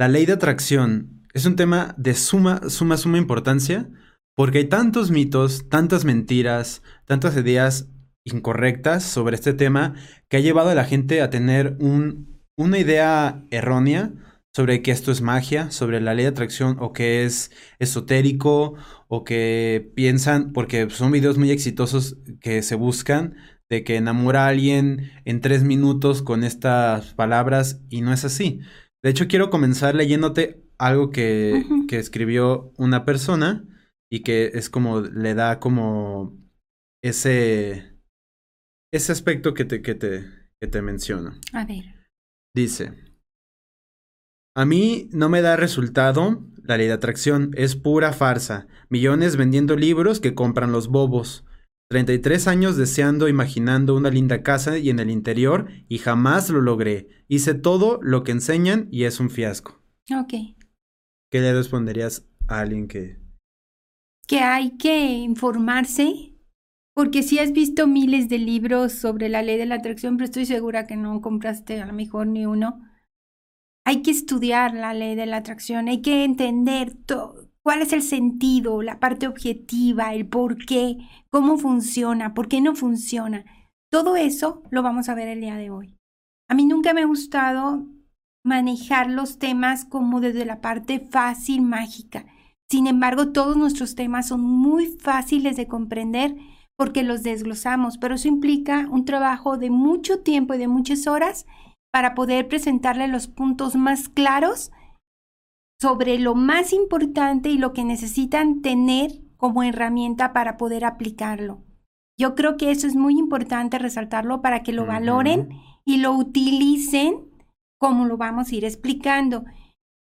La ley de atracción es un tema de suma, suma, suma importancia porque hay tantos mitos, tantas mentiras, tantas ideas incorrectas sobre este tema que ha llevado a la gente a tener un, una idea errónea sobre que esto es magia, sobre la ley de atracción o que es esotérico o que piensan, porque son videos muy exitosos que se buscan de que enamora a alguien en tres minutos con estas palabras y no es así. De hecho, quiero comenzar leyéndote algo que, que escribió una persona y que es como, le da como ese, ese aspecto que te, que te, que te menciono. A ver. Dice, a mí no me da resultado la ley de atracción, es pura farsa. Millones vendiendo libros que compran los bobos. 33 años deseando, imaginando una linda casa y en el interior y jamás lo logré. Hice todo lo que enseñan y es un fiasco. Ok. ¿Qué le responderías a alguien que... Que hay que informarse, porque si has visto miles de libros sobre la ley de la atracción, pero estoy segura que no compraste a lo mejor ni uno. Hay que estudiar la ley de la atracción, hay que entender todo cuál es el sentido, la parte objetiva, el por qué, cómo funciona, por qué no funciona. Todo eso lo vamos a ver el día de hoy. A mí nunca me ha gustado manejar los temas como desde la parte fácil, mágica. Sin embargo, todos nuestros temas son muy fáciles de comprender porque los desglosamos, pero eso implica un trabajo de mucho tiempo y de muchas horas para poder presentarle los puntos más claros sobre lo más importante y lo que necesitan tener como herramienta para poder aplicarlo. Yo creo que eso es muy importante resaltarlo para que lo valoren y lo utilicen como lo vamos a ir explicando.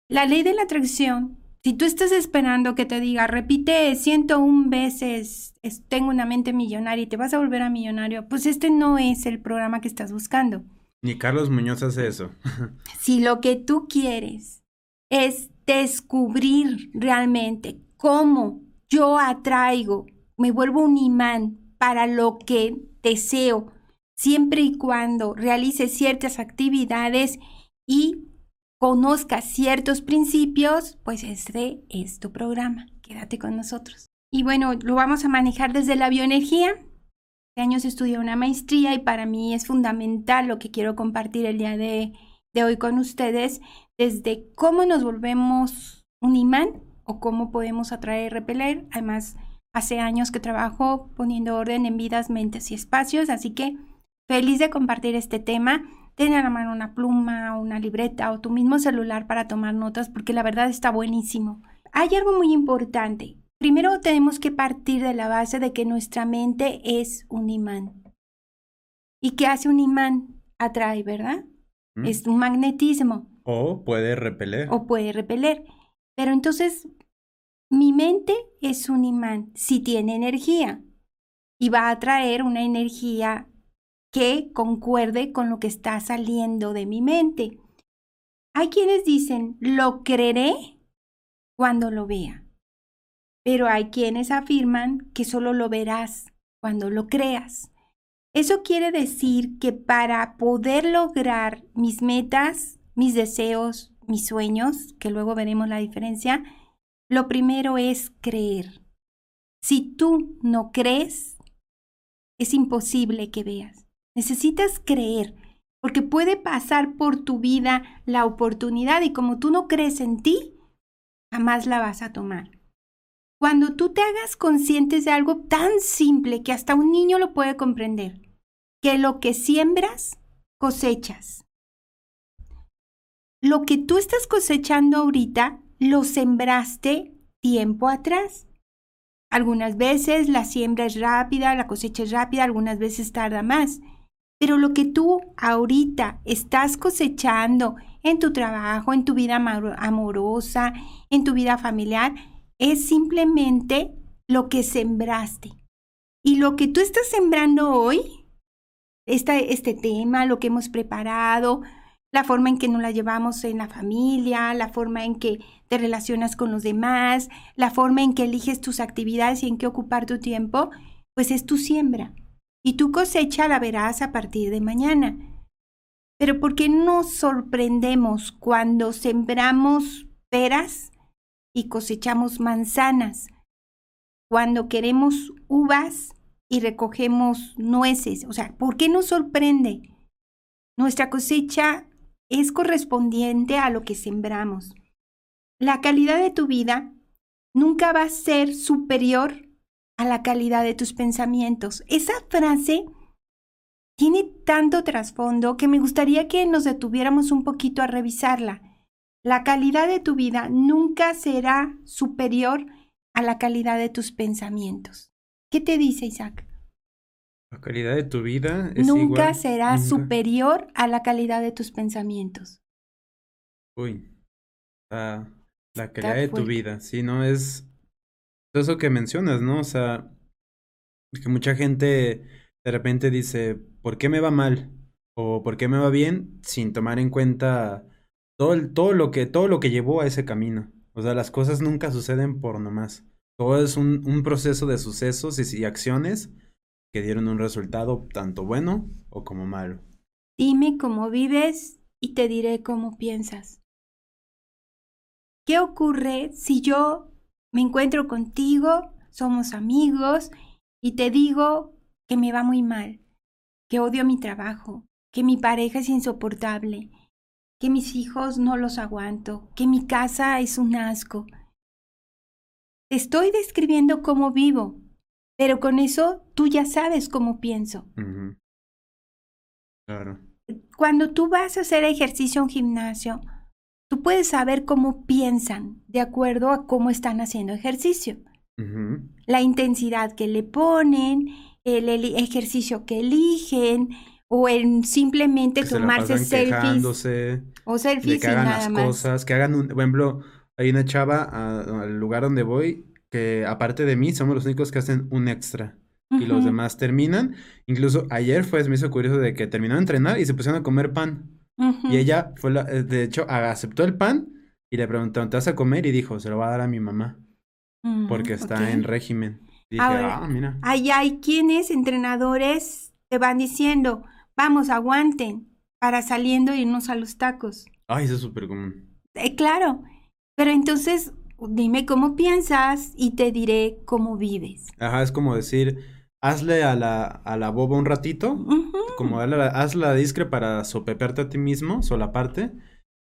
La ley de la atracción, si tú estás esperando que te diga, repite 101 veces, tengo una mente millonaria y te vas a volver a millonario, pues este no es el programa que estás buscando. Ni Carlos Muñoz hace eso. si lo que tú quieres es descubrir realmente cómo yo atraigo, me vuelvo un imán para lo que deseo, siempre y cuando realice ciertas actividades y conozca ciertos principios, pues este es tu programa. Quédate con nosotros. Y bueno, lo vamos a manejar desde la bioenergía. Este años estudié una maestría y para mí es fundamental lo que quiero compartir el día de, de hoy con ustedes, desde cómo nos volvemos un imán o cómo podemos atraer y repeler. Además, hace años que trabajo poniendo orden en vidas, mentes y espacios, así que feliz de compartir este tema. Ten a la mano una pluma, una libreta o tu mismo celular para tomar notas porque la verdad está buenísimo. Hay algo muy importante. Primero tenemos que partir de la base de que nuestra mente es un imán. ¿Y qué hace un imán? Atrae, ¿verdad? Mm. Es un magnetismo. O puede repeler. O puede repeler. Pero entonces, mi mente es un imán si tiene energía y va a atraer una energía que concuerde con lo que está saliendo de mi mente. Hay quienes dicen, lo creeré cuando lo vea, pero hay quienes afirman que solo lo verás cuando lo creas. Eso quiere decir que para poder lograr mis metas, mis deseos, mis sueños, que luego veremos la diferencia, lo primero es creer. Si tú no crees, es imposible que veas. Necesitas creer, porque puede pasar por tu vida la oportunidad y como tú no crees en ti, jamás la vas a tomar. Cuando tú te hagas conscientes de algo tan simple que hasta un niño lo puede comprender, que lo que siembras, cosechas lo que tú estás cosechando ahorita lo sembraste tiempo atrás. Algunas veces la siembra es rápida, la cosecha es rápida, algunas veces tarda más. Pero lo que tú ahorita estás cosechando en tu trabajo, en tu vida amorosa, en tu vida familiar, es simplemente lo que sembraste. Y lo que tú estás sembrando hoy, este tema, lo que hemos preparado, la forma en que nos la llevamos en la familia, la forma en que te relacionas con los demás, la forma en que eliges tus actividades y en qué ocupar tu tiempo, pues es tu siembra. Y tu cosecha la verás a partir de mañana. Pero ¿por qué nos sorprendemos cuando sembramos peras y cosechamos manzanas? Cuando queremos uvas y recogemos nueces. O sea, ¿por qué nos sorprende? Nuestra cosecha es correspondiente a lo que sembramos. La calidad de tu vida nunca va a ser superior a la calidad de tus pensamientos. Esa frase tiene tanto trasfondo que me gustaría que nos detuviéramos un poquito a revisarla. La calidad de tu vida nunca será superior a la calidad de tus pensamientos. ¿Qué te dice Isaac? La calidad de tu vida es nunca igual- será nunca- superior a la calidad de tus pensamientos. Uy. Ah, la calidad de tu vida. Sí, no es. todo Eso que mencionas, ¿no? O sea, que mucha gente de repente dice, ¿por qué me va mal? O ¿por qué me va bien? Sin tomar en cuenta todo, el- todo lo que, todo lo que llevó a ese camino. O sea, las cosas nunca suceden por nomás. Todo es un, un proceso de sucesos y, y acciones que dieron un resultado tanto bueno o como malo. Dime cómo vives y te diré cómo piensas. ¿Qué ocurre si yo me encuentro contigo, somos amigos y te digo que me va muy mal, que odio mi trabajo, que mi pareja es insoportable, que mis hijos no los aguanto, que mi casa es un asco? Te estoy describiendo cómo vivo, pero con eso tú ya sabes cómo pienso. Claro. Cuando tú vas a hacer ejercicio en gimnasio, tú puedes saber cómo piensan de acuerdo a cómo están haciendo ejercicio. La intensidad que le ponen, el, el ejercicio que eligen, o en simplemente que se la tomarse pasan selfies o de selfies que y hagan nada las más. cosas, que hagan un, por ejemplo, hay una chava a- al lugar donde voy que aparte de mí somos los únicos que hacen un extra y los demás terminan. Incluso ayer fue, se me hizo curioso de que terminó de entrenar y se pusieron a comer pan. Y ella fue la, eh, de hecho, aceptó el pan y le preguntaron, ¿te vas a comer? Y dijo, se lo va a dar a mi mamá Mm, porque está en régimen. Y dije, Ahora, ah, mira. Ahí hay quienes, entrenadores, te van diciendo, vamos, aguanten, para saliendo irnos a los tacos. Ay, eso es súper común. Eh, claro, pero entonces dime cómo piensas y te diré cómo vives. Ajá, es como decir, hazle a la, a la boba un ratito Ujú. como darle la- haz la discre para sopepearte a ti mismo, solaparte,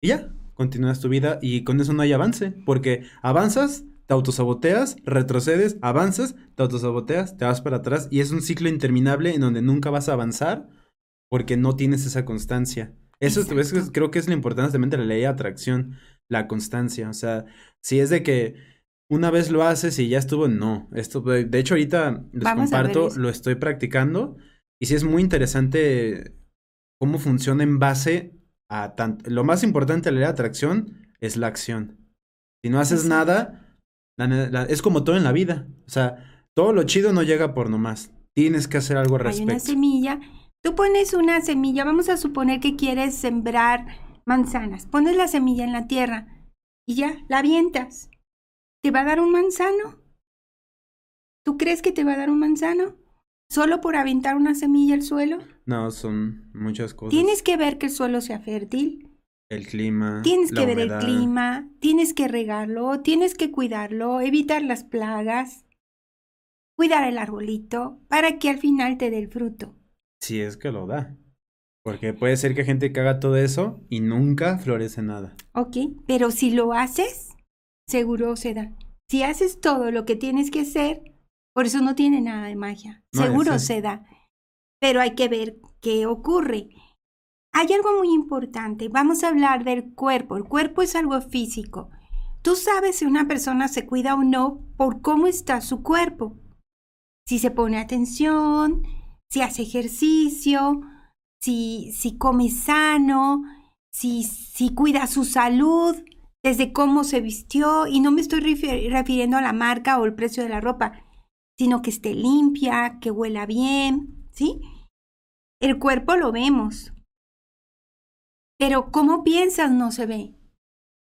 y ya, continúas tu vida y con eso no hay avance, porque avanzas, te autosaboteas, retrocedes, avanzas, te autosaboteas, te vas para atrás y es un ciclo interminable en donde nunca vas a avanzar porque no tienes esa constancia. Eso es- creo que es lo importante también de la ley de atracción, la constancia, o sea, si es de que una vez lo haces y ya estuvo, no, esto, de hecho ahorita les Vamos comparto, lo estoy practicando y sí es muy interesante cómo funciona en base a tanto. Lo más importante de la ley de atracción es la acción. Si no haces nada, la ne- la- es como todo en la vida. O sea, todo lo chido no llega por nomás. Tienes que hacer algo al Hay una respecto. semilla, tú pones una semilla, vamos a suponer que quieres sembrar manzanas, pones la semilla en la tierra y ya, la avientas. ¿Te va a dar un manzano? ¿Tú crees que te va a dar un manzano? ¿Solo por aventar una semilla al suelo? No, son muchas cosas. Tienes que ver que el suelo sea fértil, El clima. tienes la que ver el clima, tienes que regarlo, tienes que cuidarlo, evitar las plagas, cuidar el arbolito para que al final te dé el fruto. Si es que lo da. Porque puede ser que gente que haga todo eso y nunca florece nada. ¿Ok? Pero si lo haces, seguro se da. Si haces todo lo que tienes que hacer, por eso no tiene nada de magia. No, seguro ese- se da. Pero hay que ver qué ocurre. Hay algo muy importante. Vamos a hablar del cuerpo. El cuerpo es algo físico. Tú sabes si una persona se cuida o no por cómo está su cuerpo. Si se pone atención, si hace ejercicio, si, si come sano, si, si cuida su salud, desde cómo se vistió. Y no me estoy refi- refiriendo a la marca o el precio de la ropa, sino que esté limpia, que huela bien, ¿sí? El cuerpo lo vemos. Pero cómo piensas no se ve.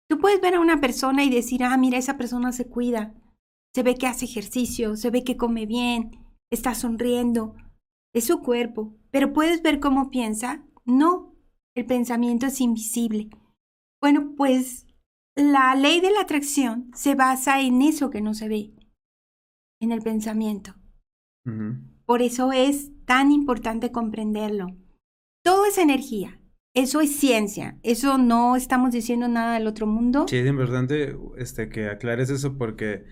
Tú puedes ver a una persona y decir, ah, mira, esa persona se cuida. Se ve que hace ejercicio, se ve que come bien, está sonriendo. Es su cuerpo. Pero puedes ver cómo piensa. No. el pensamiento es invisible. Bueno, pues la ley de la atracción se basa en eso que no se ve, en el pensamiento. Por eso es tan importante comprenderlo. Todo es energía. Eso es ciencia. Eso no estamos diciendo nada del otro mundo. Sí, es importante este, que aclares eso porque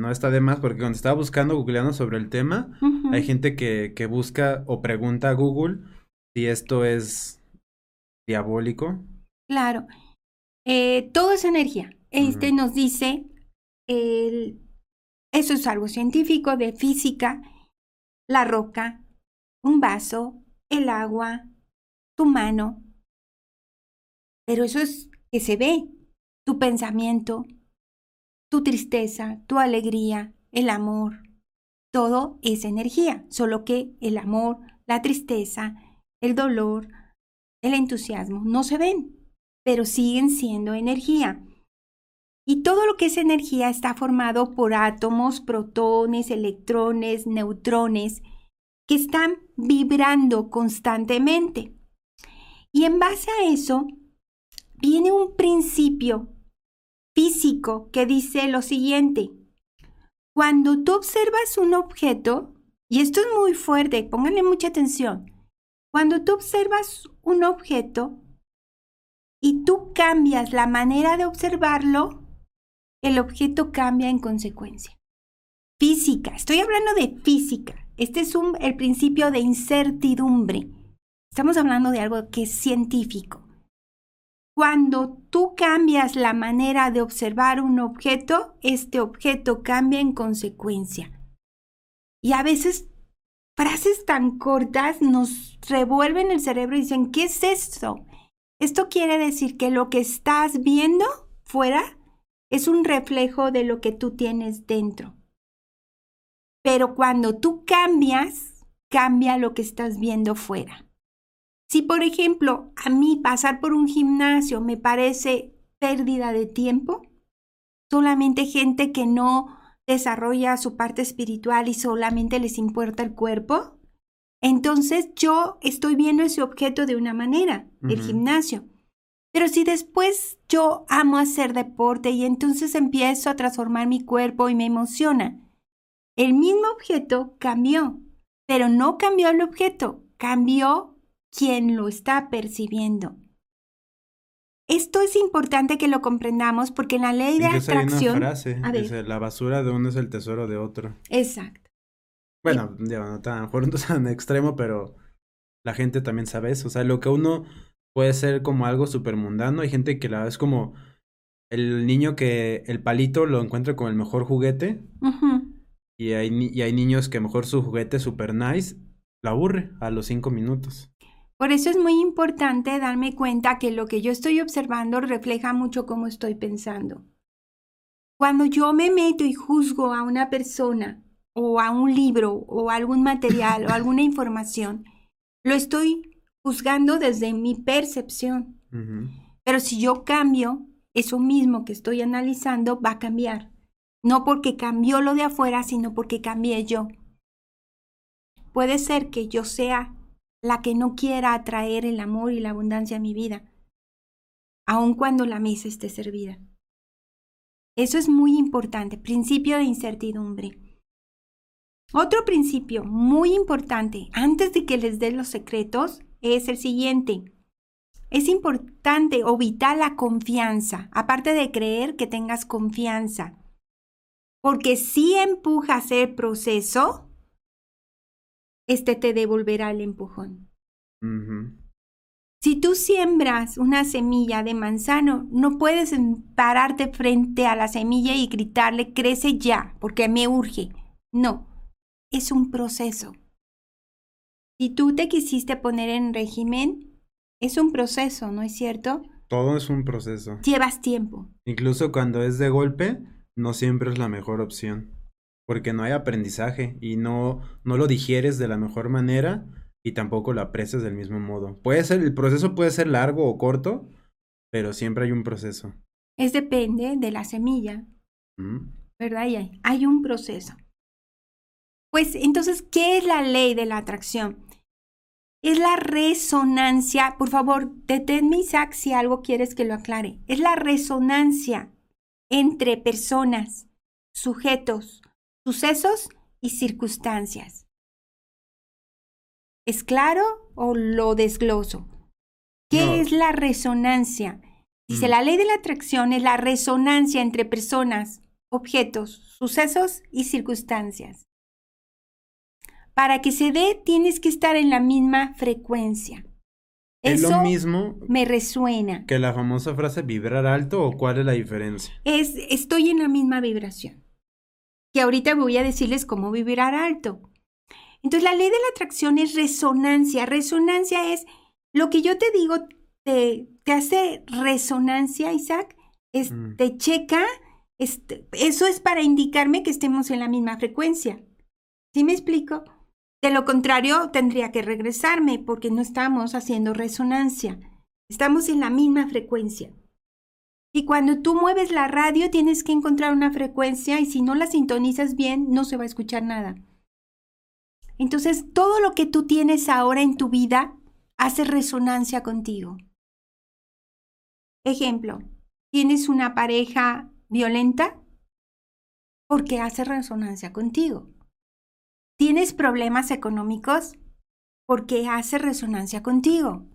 no está de más, porque cuando estaba buscando, googleando sobre el tema, hay gente que, que busca o pregunta a Google si esto es diabólico. Claro. Eh, todo es energía. Este nos dice, el, eso es algo científico de física, la roca, un vaso, el agua, tu mano. Pero eso es que se ve, tu pensamiento, tu tristeza, tu alegría, el amor. Todo es energía, solo que el amor, la tristeza, el dolor, el entusiasmo no se ven, pero siguen siendo energía. Y todo lo que es energía está formado por átomos, protones, electrones, neutrones, que están vibrando constantemente. Y en base a eso, viene un principio físico que dice lo siguiente. Cuando tú observas un objeto, y esto es muy fuerte, pónganle mucha atención, cuando tú observas un objeto y tú cambias la manera de observarlo, el objeto cambia en consecuencia. Física, estoy hablando de física. Este es el principio de incertidumbre. Estamos hablando de algo que es científico. Cuando tú cambias la manera de observar un objeto, este objeto cambia en consecuencia. Y a veces frases tan cortas nos revuelven el cerebro y dicen, ¿qué es esto? Esto quiere decir que lo que estás viendo fuera es un reflejo de lo que tú tienes dentro. Pero cuando tú cambias, cambia lo que estás viendo fuera. Si, por ejemplo, a mí pasar por un gimnasio me parece pérdida de tiempo, solamente gente que no desarrolla su parte espiritual y solamente les importa el cuerpo, entonces yo estoy viendo ese objeto de una manera, el gimnasio. Pero si después yo amo hacer deporte y entonces empiezo a transformar mi cuerpo y me emociona, el mismo objeto cambió, pero no cambió el objeto, cambió quien lo está percibiendo. Esto es importante que lo comprendamos porque en la ley de atracción. Hay una frase, dice, la basura de uno es el tesoro de otro. Exacto. Bueno, no tan, a lo mejor no tan extremo, pero la gente también sabe eso. O sea, lo que uno puede ser como algo súper mundano, hay gente que la es como el niño que el palito lo encuentra como el mejor juguete. y, hay, y hay niños que mejor su juguete super nice la aburre a los cinco minutos. Por eso es muy importante darme cuenta que lo que yo estoy observando refleja mucho cómo estoy pensando. Cuando yo me meto y juzgo a una persona o a un libro o algún material o alguna información, lo estoy juzgando desde mi percepción. Pero si yo cambio, eso mismo que estoy analizando va a cambiar. No porque cambió lo de afuera, sino porque cambié yo. Puede ser que yo sea la que no quiera atraer el amor y la abundancia a mi vida, aun cuando la mesa esté servida. Eso es muy importante, principio de incertidumbre. Otro principio muy importante, antes de que les dé los secretos, es el siguiente. Es importante o vital la confianza, aparte de creer que tengas confianza, porque si empujas el proceso, este te devolverá el empujón. Si tú siembras una semilla de manzano, no puedes pararte frente a la semilla y gritarle, crece ya, porque me urge. No, es un proceso. Si tú te quisiste poner en régimen, es un proceso, ¿no es cierto? Todo es un proceso. Llevas tiempo. Incluso cuando es de golpe, no siempre es la mejor opción porque no hay aprendizaje y no, no lo digieres de la mejor manera y tampoco lo aprecias del mismo modo. Puede ser, el proceso puede ser largo o corto, pero siempre hay un proceso. Es depende de la semilla, ¿verdad? Y hay, hay un proceso. Pues entonces, ¿qué es la ley de la atracción? Es la resonancia. Por favor, deténme, Isaac, si algo quieres que lo aclare. Es la resonancia entre personas, sujetos, sucesos y circunstancias. ¿Es claro o lo desgloso? ¿Qué es la resonancia? Dice, mm. la ley de la atracción es la resonancia entre personas, objetos, sucesos y circunstancias. Para que se dé, tienes que estar en la misma frecuencia. ¿Es lo mismo me resuena. que la famosa frase vibrar alto o cuál es la diferencia? Es estoy en la misma vibración. Que ahorita voy a decirles cómo vibrar alto. Entonces la ley de la atracción es resonancia. Resonancia es lo que yo te digo, te, te hace resonancia, Isaac, es, mm. te checa, eso es para indicarme que estemos en la misma frecuencia. ¿Sí me explico? De lo contrario, tendría que regresarme porque no estamos haciendo resonancia. Estamos en la misma frecuencia. Y cuando tú mueves la radio tienes que encontrar una frecuencia y si no la sintonizas bien no se va a escuchar nada. Entonces todo lo que tú tienes ahora en tu vida hace resonancia contigo. Ejemplo, ¿tienes una pareja violenta? Porque hace resonancia contigo. ¿Tienes problemas económicos? Porque hace resonancia contigo.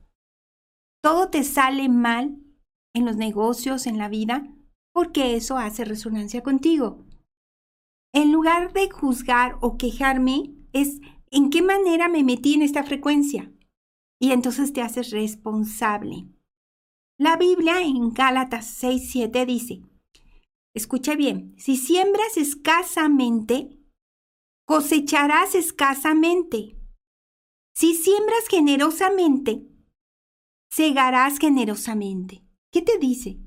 Todo te sale mal en los negocios, en la vida, porque eso hace resonancia contigo. En lugar de juzgar o quejarme, es en qué manera me metí en esta frecuencia. Y entonces te haces responsable. La Biblia en Gálatas 6:7 dice, escucha bien, si siembras escasamente, cosecharás escasamente. Si siembras generosamente, segarás generosamente. ¿Qué te dice?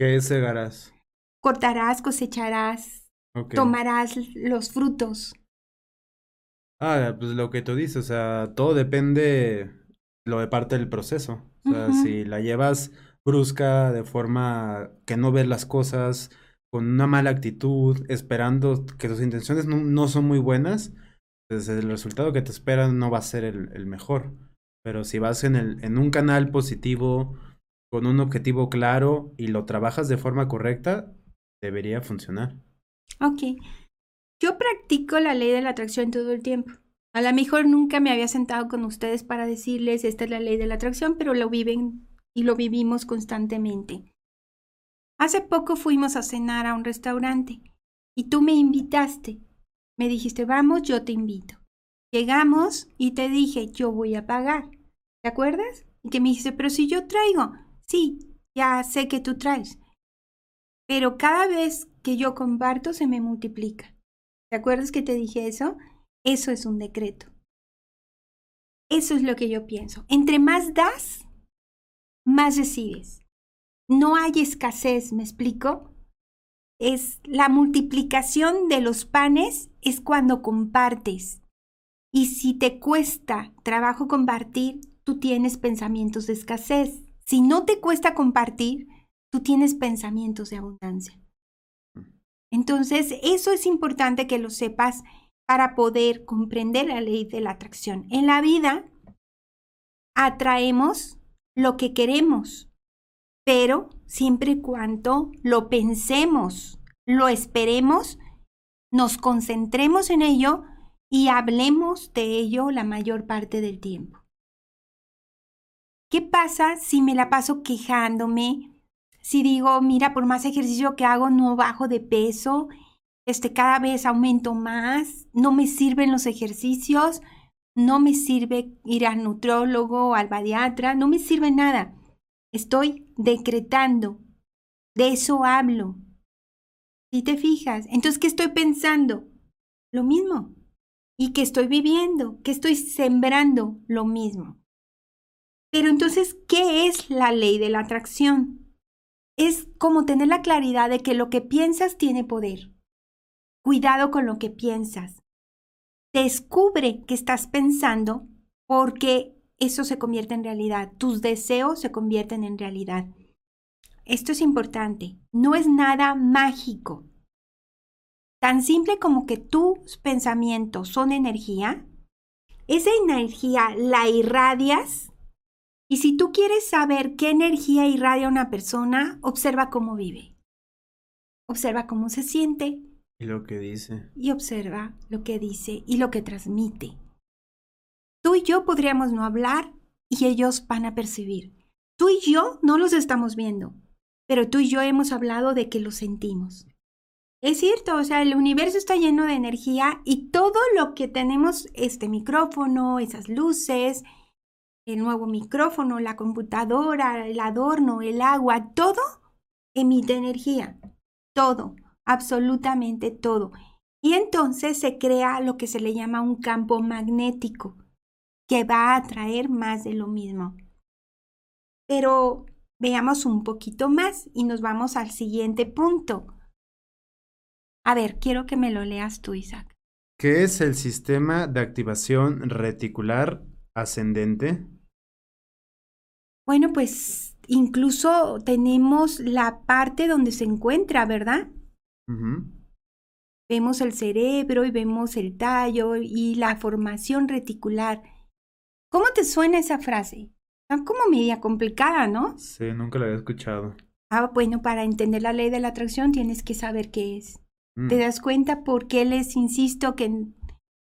¿Qué segarás? Cortarás, cosecharás, tomarás los frutos. Ah, pues lo que tú dices, o sea, todo depende lo de parte del proceso. O sea, si la llevas brusca, de forma que no ves las cosas, con una mala actitud, esperando que tus intenciones no, son muy buenas, pues el resultado que te espera no va a ser el, mejor. Pero si vas en, el, en un canal positivo, con un objetivo claro y lo trabajas de forma correcta, debería funcionar. Ok. Yo practico la ley de la atracción todo el tiempo. A lo mejor nunca me había sentado con ustedes para decirles esta es la ley de la atracción, pero lo viven y lo vivimos constantemente. Hace poco fuimos a cenar a un restaurante y tú me invitaste. Me dijiste, vamos, yo te invito. Llegamos y te dije, yo voy a pagar. ¿Te acuerdas? Y que me dijiste, pero si yo traigo. Sí, ya sé que tú traes. Pero cada vez que yo comparto se me multiplica. ¿Te acuerdas que te dije eso? Eso es un decreto. Eso es lo que yo pienso. Entre más das, más recibes no hay escasez, ¿me explico? Es la multiplicación de los panes es cuando compartes. Y si te cuesta trabajo compartir, tú tienes pensamientos de escasez. Si no te cuesta compartir, tú tienes pensamientos de abundancia. Entonces, eso es importante que lo sepas para poder comprender la ley de la atracción. En la vida, atraemos lo que queremos, pero siempre y cuando lo pensemos, lo esperemos, nos concentremos en ello y hablemos de ello la mayor parte del tiempo. ¿Qué pasa si me la paso quejándome? Si digo, mira, por más ejercicio que hago no bajo de peso, este cada vez aumento más, no me sirven los ejercicios, no me sirve ir al nutrólogo al badiatra, no me sirve nada. Estoy decretando. De eso hablo. ¿Y te fijas? Entonces, ¿qué estoy pensando? Lo mismo. ¿Y qué estoy viviendo? ¿Qué estoy sembrando? Lo mismo. Pero entonces, ¿qué es la ley de la atracción? Es como tener la claridad de que lo que piensas tiene poder. Cuidado con lo que piensas. Descubre que estás pensando porque eso se convierte en realidad. Tus deseos se convierten en realidad. Esto es importante. No es nada mágico. Tan simple como que tus pensamientos son energía, esa energía la irradias y si tú quieres saber qué energía irradia una persona, observa cómo vive. Observa cómo se siente. Y lo que dice. Y observa lo que dice y lo que transmite. Tú y yo podríamos no hablar y ellos van a percibir. Tú y yo no los estamos viendo, pero tú y yo hemos hablado de que lo sentimos. Es cierto, o sea, el universo está lleno de energía y todo lo que tenemos, este micrófono, esas luces, el nuevo micrófono, la computadora, el adorno, el agua, todo emite energía. Todo, absolutamente todo. Y entonces se crea lo que se le llama un campo magnético, que va a atraer más de lo mismo. Pero veamos un poquito más y nos vamos al siguiente punto. A ver, quiero que me lo leas tú, Isaac. ¿Qué es el sistema de activación reticular ascendente? Bueno, pues incluso tenemos la parte donde se encuentra, ¿verdad? Vemos el cerebro y vemos el tallo y la formación reticular. ¿Cómo te suena esa frase? Está como media complicada, ¿no? Sí, nunca la había escuchado. Ah, bueno, para entender la ley de la atracción tienes que saber qué es. ¿Te mm. das cuenta por qué les insisto que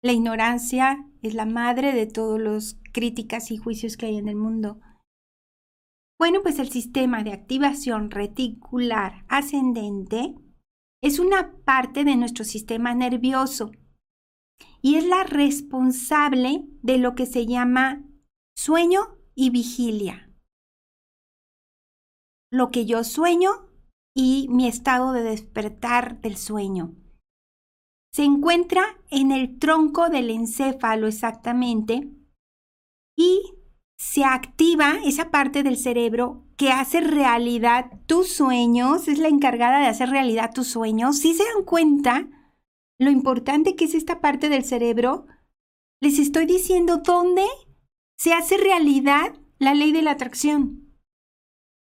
la ignorancia es la madre de todos los críticas y juicios que hay en el mundo? Bueno, pues el sistema de activación reticular ascendente es una parte de nuestro sistema nervioso y es la responsable de lo que se llama sueño y vigilia. Lo que yo sueño y mi estado de despertar del sueño. Se encuentra en el tronco del encéfalo exactamente y se activa esa parte del cerebro que hace realidad tus sueños, es la encargada de hacer realidad tus sueños. Si se dan cuenta lo importante que es esta parte del cerebro, les estoy diciendo dónde se hace realidad la ley de la atracción.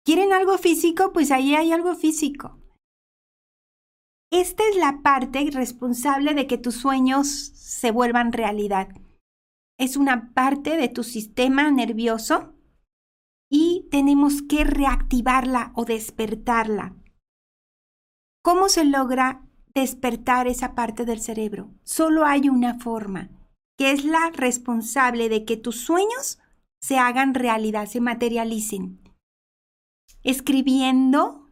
¿Quieren algo físico? Pues ahí hay algo físico. Esta es la parte responsable de que tus sueños se vuelvan realidad. Es una parte de tu sistema nervioso y tenemos que reactivarla o despertarla. ¿Cómo se logra despertar esa parte del cerebro? Solo hay una forma, que es la responsable de que tus sueños se hagan realidad, se materialicen escribiendo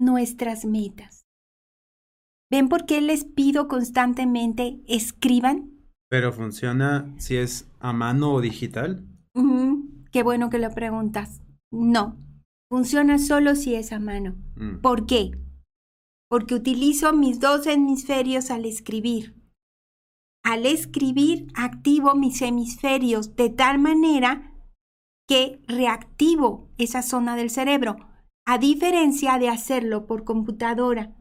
nuestras metas. ¿Ven por qué les pido constantemente escriban? Pero funciona si es a mano o digital. Qué bueno que lo preguntas. No, funciona solo si es a mano. Mm. ¿Por qué? Porque utilizo mis dos hemisferios al escribir. Al escribir activo mis hemisferios de tal manera que reactivo esa zona del cerebro, a diferencia de hacerlo por computadora.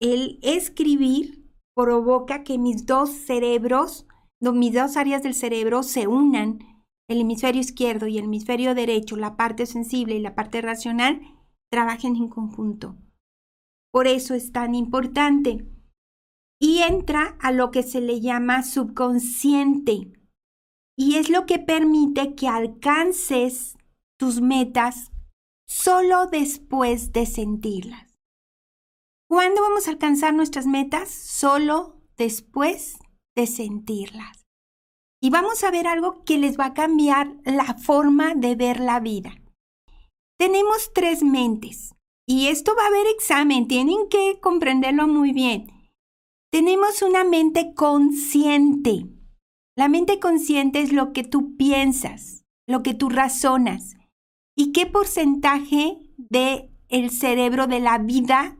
El escribir provoca que mis dos cerebros, mis dos áreas del cerebro se unan, el hemisferio izquierdo y el hemisferio derecho, la parte sensible y la parte racional, trabajen en conjunto. Por eso es tan importante. Y entra a lo que se le llama subconsciente y es lo que permite que alcances tus metas solo después de sentirlas. ¿Cuándo vamos a alcanzar nuestras metas? Solo después de sentirlas. Y vamos a ver algo que les va a cambiar la forma de ver la vida. Tenemos tres mentes y esto va a haber examen, tienen que comprenderlo muy bien. Tenemos una mente consciente la mente consciente es lo que tú piensas, lo que tú razonas. ¿Y qué porcentaje de el cerebro de la vida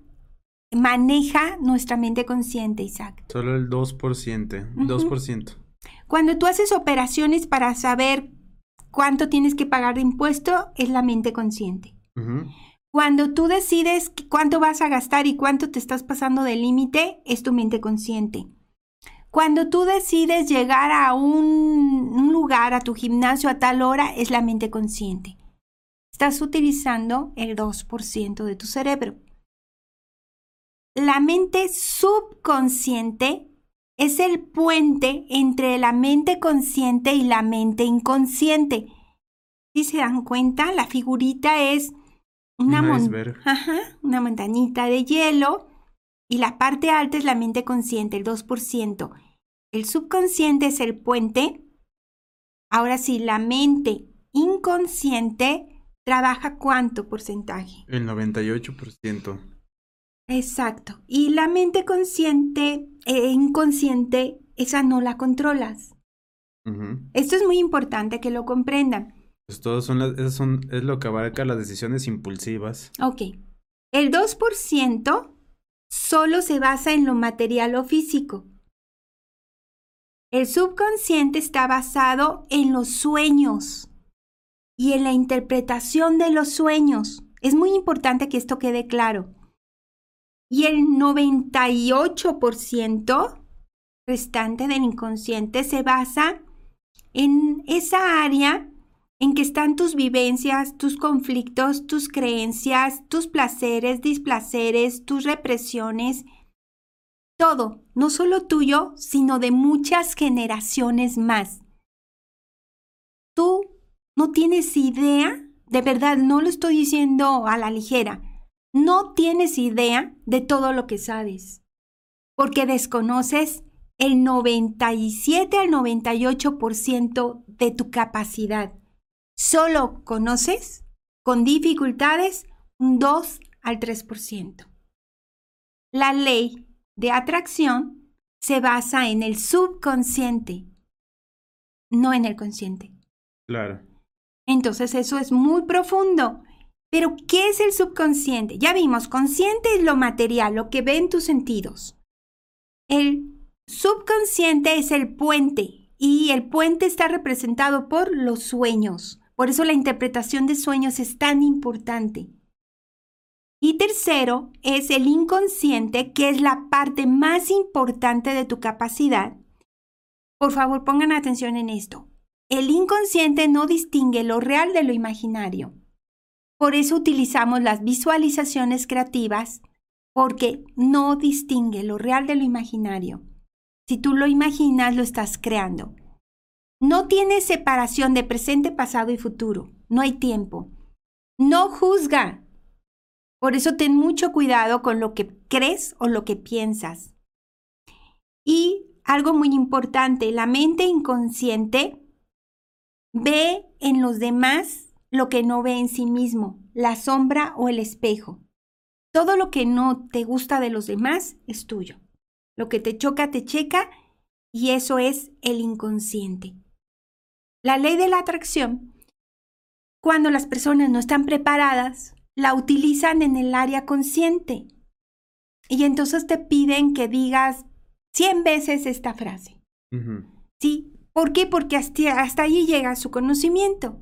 maneja nuestra mente consciente, Isaac? Solo el 2%, 2%. Cuando tú haces operaciones para saber cuánto tienes que pagar de impuesto, es la mente consciente. Cuando tú decides cuánto vas a gastar y cuánto te estás pasando del límite, es tu mente consciente. Cuando tú decides llegar a un, lugar, a tu gimnasio a tal hora, es la mente consciente. Estás utilizando el 2% de tu cerebro. La mente subconsciente es el puente entre la mente consciente y la mente inconsciente. Si se dan cuenta, la figurita es una, una montañita de hielo y la parte alta es la mente consciente, el 2%. El subconsciente es el puente. Ahora sí, la mente inconsciente trabaja cuánto porcentaje? El 98%. Exacto. Y la mente consciente e inconsciente, esa no la controlas. Esto es muy importante que lo comprendan. Pues todos son, las, son es lo que abarca las decisiones impulsivas. Ok. El 2% solo se basa en lo material o físico. El subconsciente está basado en los sueños y en la interpretación de los sueños. Es muy importante que esto quede claro. Y el 98% restante del inconsciente se basa en esa área en que están tus vivencias, tus conflictos, tus creencias, tus placeres, displaceres, tus represiones, todo, no solo tuyo, sino de muchas generaciones más. Tú no tienes idea, de verdad, no lo estoy diciendo a la ligera, no tienes idea de todo lo que sabes, porque desconoces el 97 al 98% de tu capacidad. Solo conoces con dificultades un 2 al 3%. La ley de atracción se basa en el subconsciente, no en el consciente. Claro. Entonces eso es muy profundo. Pero, ¿qué es el subconsciente? Ya vimos, consciente es lo material, lo que ven tus sentidos. El subconsciente es el puente y el puente está representado por los sueños. Por eso la interpretación de sueños es tan importante. Y tercero es el inconsciente, que es la parte más importante de tu capacidad. Por favor, pongan atención en esto. El inconsciente no distingue lo real de lo imaginario. Por eso utilizamos las visualizaciones creativas, porque no distingue lo real de lo imaginario. Si tú lo imaginas, lo estás creando. No tiene separación de presente, pasado y futuro. No hay tiempo. No juzga. Por eso ten mucho cuidado con lo que crees o lo que piensas. Y algo muy importante, la mente inconsciente ve en los demás lo que no ve en sí mismo, la sombra o el espejo. Todo lo que no te gusta de los demás es tuyo. Lo que te choca, te checa y eso es el inconsciente. La ley de la atracción, cuando las personas no están preparadas, la utilizan en el área consciente. Y entonces te piden que digas 100 veces esta frase. ¿Sí? ¿Por qué? Porque hasta, hasta allí llega su conocimiento.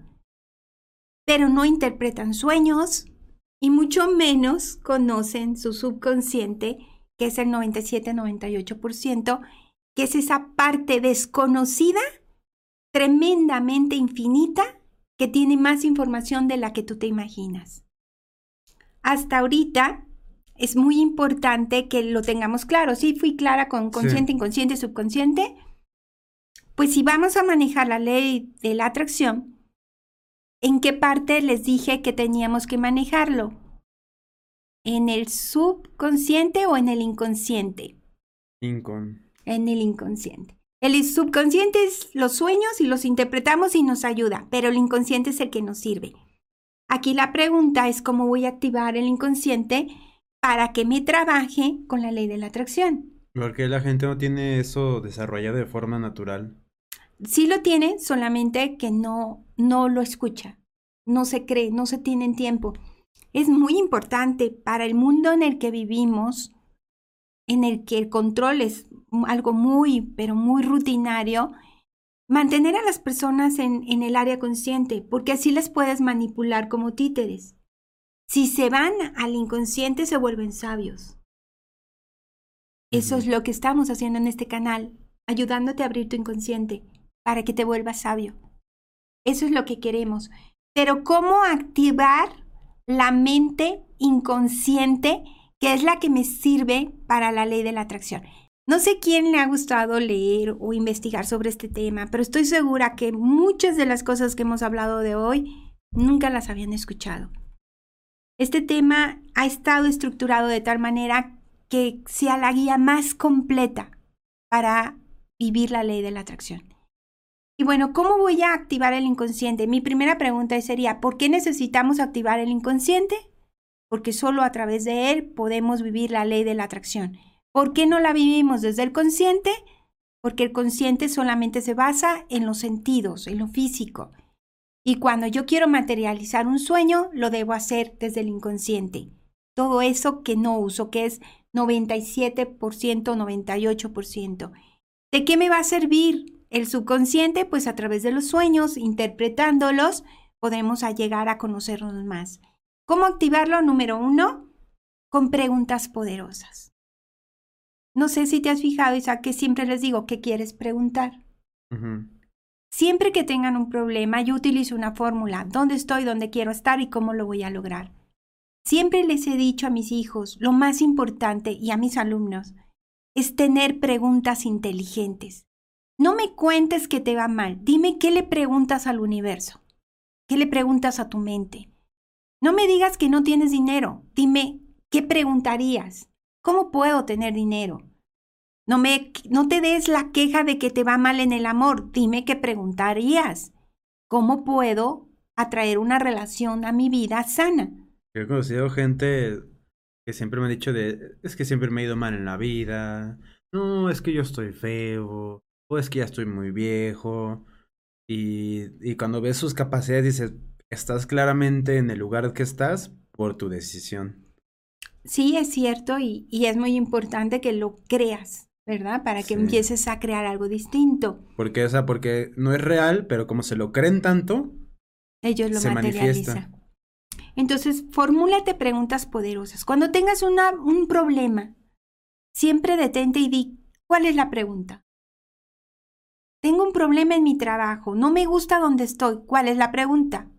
Pero no interpretan sueños y mucho menos conocen su subconsciente, que es el 97-98%, que es esa parte desconocida tremendamente infinita que tiene más información de la que tú te imaginas. Hasta ahorita es muy importante que lo tengamos claro. Sí, fui clara con consciente, inconsciente, subconsciente. Pues si vamos a manejar la ley de la atracción, ¿en qué parte les dije que teníamos que manejarlo? ¿En el subconsciente o en el inconsciente? Incon. En el inconsciente. El subconsciente es los sueños y los interpretamos y nos ayuda, pero el inconsciente es el que nos sirve. Aquí la pregunta es cómo voy a activar el inconsciente para que me trabaje con la ley de la atracción. Porque la gente no tiene eso desarrollado de forma natural. Sí lo tiene, solamente que no, no lo escucha, no se cree, no se tiene en tiempo. Es muy importante para el mundo en el que vivimos, en el que el control es algo muy, pero muy rutinario, mantener a las personas en, en el área consciente, porque así las puedes manipular como títeres. Si se van al inconsciente, se vuelven sabios. Eso es lo que estamos haciendo en este canal, ayudándote a abrir tu inconsciente para que te vuelvas sabio. Eso es lo que queremos. Pero ¿cómo activar la mente inconsciente, que es la que me sirve para la ley de la atracción? No sé quién le ha gustado leer o investigar sobre este tema, pero estoy segura que muchas de las cosas que hemos hablado de hoy nunca las habían escuchado. Este tema ha estado estructurado de tal manera que sea la guía más completa para vivir la ley de la atracción. Y bueno, ¿cómo voy a activar el inconsciente? Mi primera pregunta sería, ¿por qué necesitamos activar el inconsciente? Porque solo a través de él podemos vivir la ley de la atracción. ¿Por qué no la vivimos desde el consciente? Porque el consciente solamente se basa en los sentidos, en lo físico. Y cuando yo quiero materializar un sueño, lo debo hacer desde el inconsciente. Todo eso que no uso, que es 97%, 98%. ¿De qué me va a servir el subconsciente? Pues a través de los sueños, interpretándolos, podemos llegar a conocernos más. ¿Cómo activarlo? Número uno, con preguntas poderosas. No sé si te has fijado, Isaac, que siempre les digo, ¿qué quieres preguntar? Siempre que tengan un problema, yo utilizo una fórmula, dónde estoy, dónde quiero estar y cómo lo voy a lograr. Siempre les he dicho a mis hijos, lo más importante y a mis alumnos, es tener preguntas inteligentes. No me cuentes que te va mal, dime qué le preguntas al universo, qué le preguntas a tu mente. No me digas que no tienes dinero, dime qué preguntarías, cómo puedo tener dinero. No, me, no te des la queja de que te va mal en el amor. Dime qué preguntarías. ¿Cómo puedo atraer una relación a mi vida sana? Yo he conocido gente que siempre me ha dicho de, es que siempre me ha ido mal en la vida. No, es que yo estoy feo. O es que ya estoy muy viejo. Y, y cuando ves sus capacidades dices, estás claramente en el lugar que estás por tu decisión. Sí, es cierto y, y es muy importante que lo creas. ¿verdad? Para que empieces a crear algo distinto. Porque, esa porque no es real, pero como se lo creen tanto, ellos lo materializan. Entonces, formúlate preguntas poderosas. Cuando tengas una, un problema, siempre detente y di, ¿cuál es la pregunta? Tengo un problema en mi trabajo, no me gusta donde estoy, ¿cuál es la pregunta?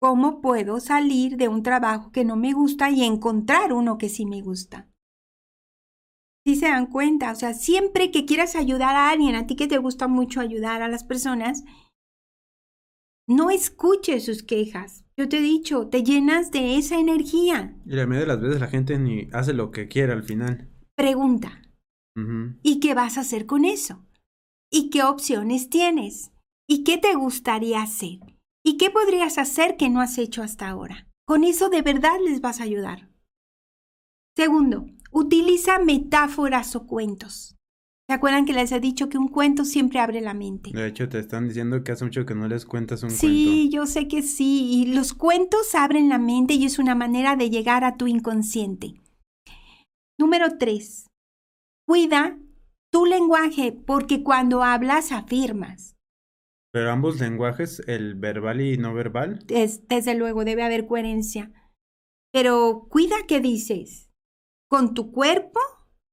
¿Cómo puedo salir de un trabajo que no me gusta y encontrar uno que sí me gusta? si se dan cuenta, o sea, siempre que quieras ayudar a alguien, a ti que te gusta mucho ayudar a las personas, no escuches sus quejas. Yo te he dicho, te llenas de esa energía. Y la mayoría de las veces la gente ni hace lo que quiere al final. Pregunta. ¿Y qué vas a hacer con eso? ¿Y qué opciones tienes? ¿Y qué te gustaría hacer? ¿Y qué podrías hacer que no has hecho hasta ahora? Con eso de verdad les vas a ayudar. Segundo, Utiliza metáforas o cuentos. ¿Se acuerdan que les he dicho que un cuento siempre abre la mente? De hecho, te están diciendo que hace mucho que no les cuentas un cuento. Sí, yo sé que sí. Y los cuentos abren la mente y es una manera de llegar a tu inconsciente. Número tres. Cuida tu lenguaje porque cuando hablas afirmas. Pero ambos lenguajes, el verbal y no verbal. desde luego, debe haber coherencia. Pero cuida qué dices con tu cuerpo,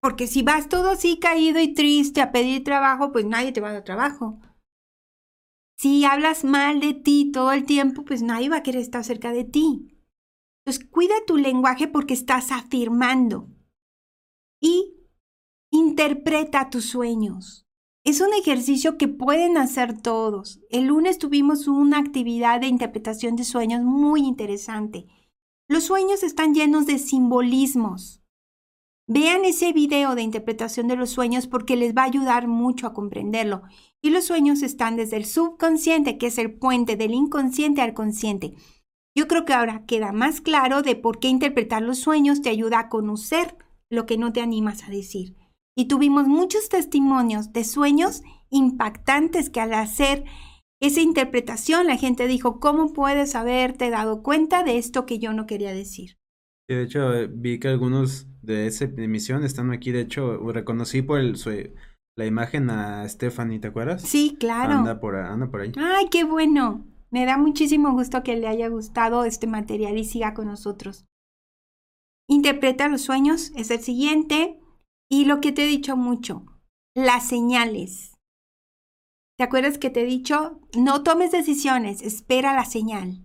porque si vas todo así caído y triste a pedir trabajo, pues nadie te va a dar trabajo. Si hablas mal de ti todo el tiempo, pues nadie va a querer estar cerca de ti. Entonces, cuida tu lenguaje porque estás afirmando. Y interpreta tus sueños. Es un ejercicio que pueden hacer todos. El lunes tuvimos una actividad de interpretación de sueños muy interesante. Los sueños están llenos de simbolismos. Vean ese video de interpretación de los sueños porque les va a ayudar mucho a comprenderlo. Y los sueños están desde el subconsciente, que es el puente del inconsciente al consciente. Yo creo que ahora queda más claro de por qué interpretar los sueños te ayuda a conocer lo que no te animas a decir. Y tuvimos muchos testimonios de sueños impactantes que al hacer esa interpretación la gente dijo, ¿cómo puedes haberte dado cuenta de esto que yo no quería decir? de hecho, eh, vi que algunos de esa emisión están aquí. De hecho, reconocí por el, la imagen a Stephanie, ¿te acuerdas? Sí, claro. Anda por, anda por ahí. Ay, qué bueno. Me da muchísimo gusto que le haya gustado este material y siga con nosotros. Interpreta los sueños es el siguiente. Y lo que te he dicho mucho, las señales. ¿Te acuerdas que te he dicho? No tomes decisiones, espera la señal.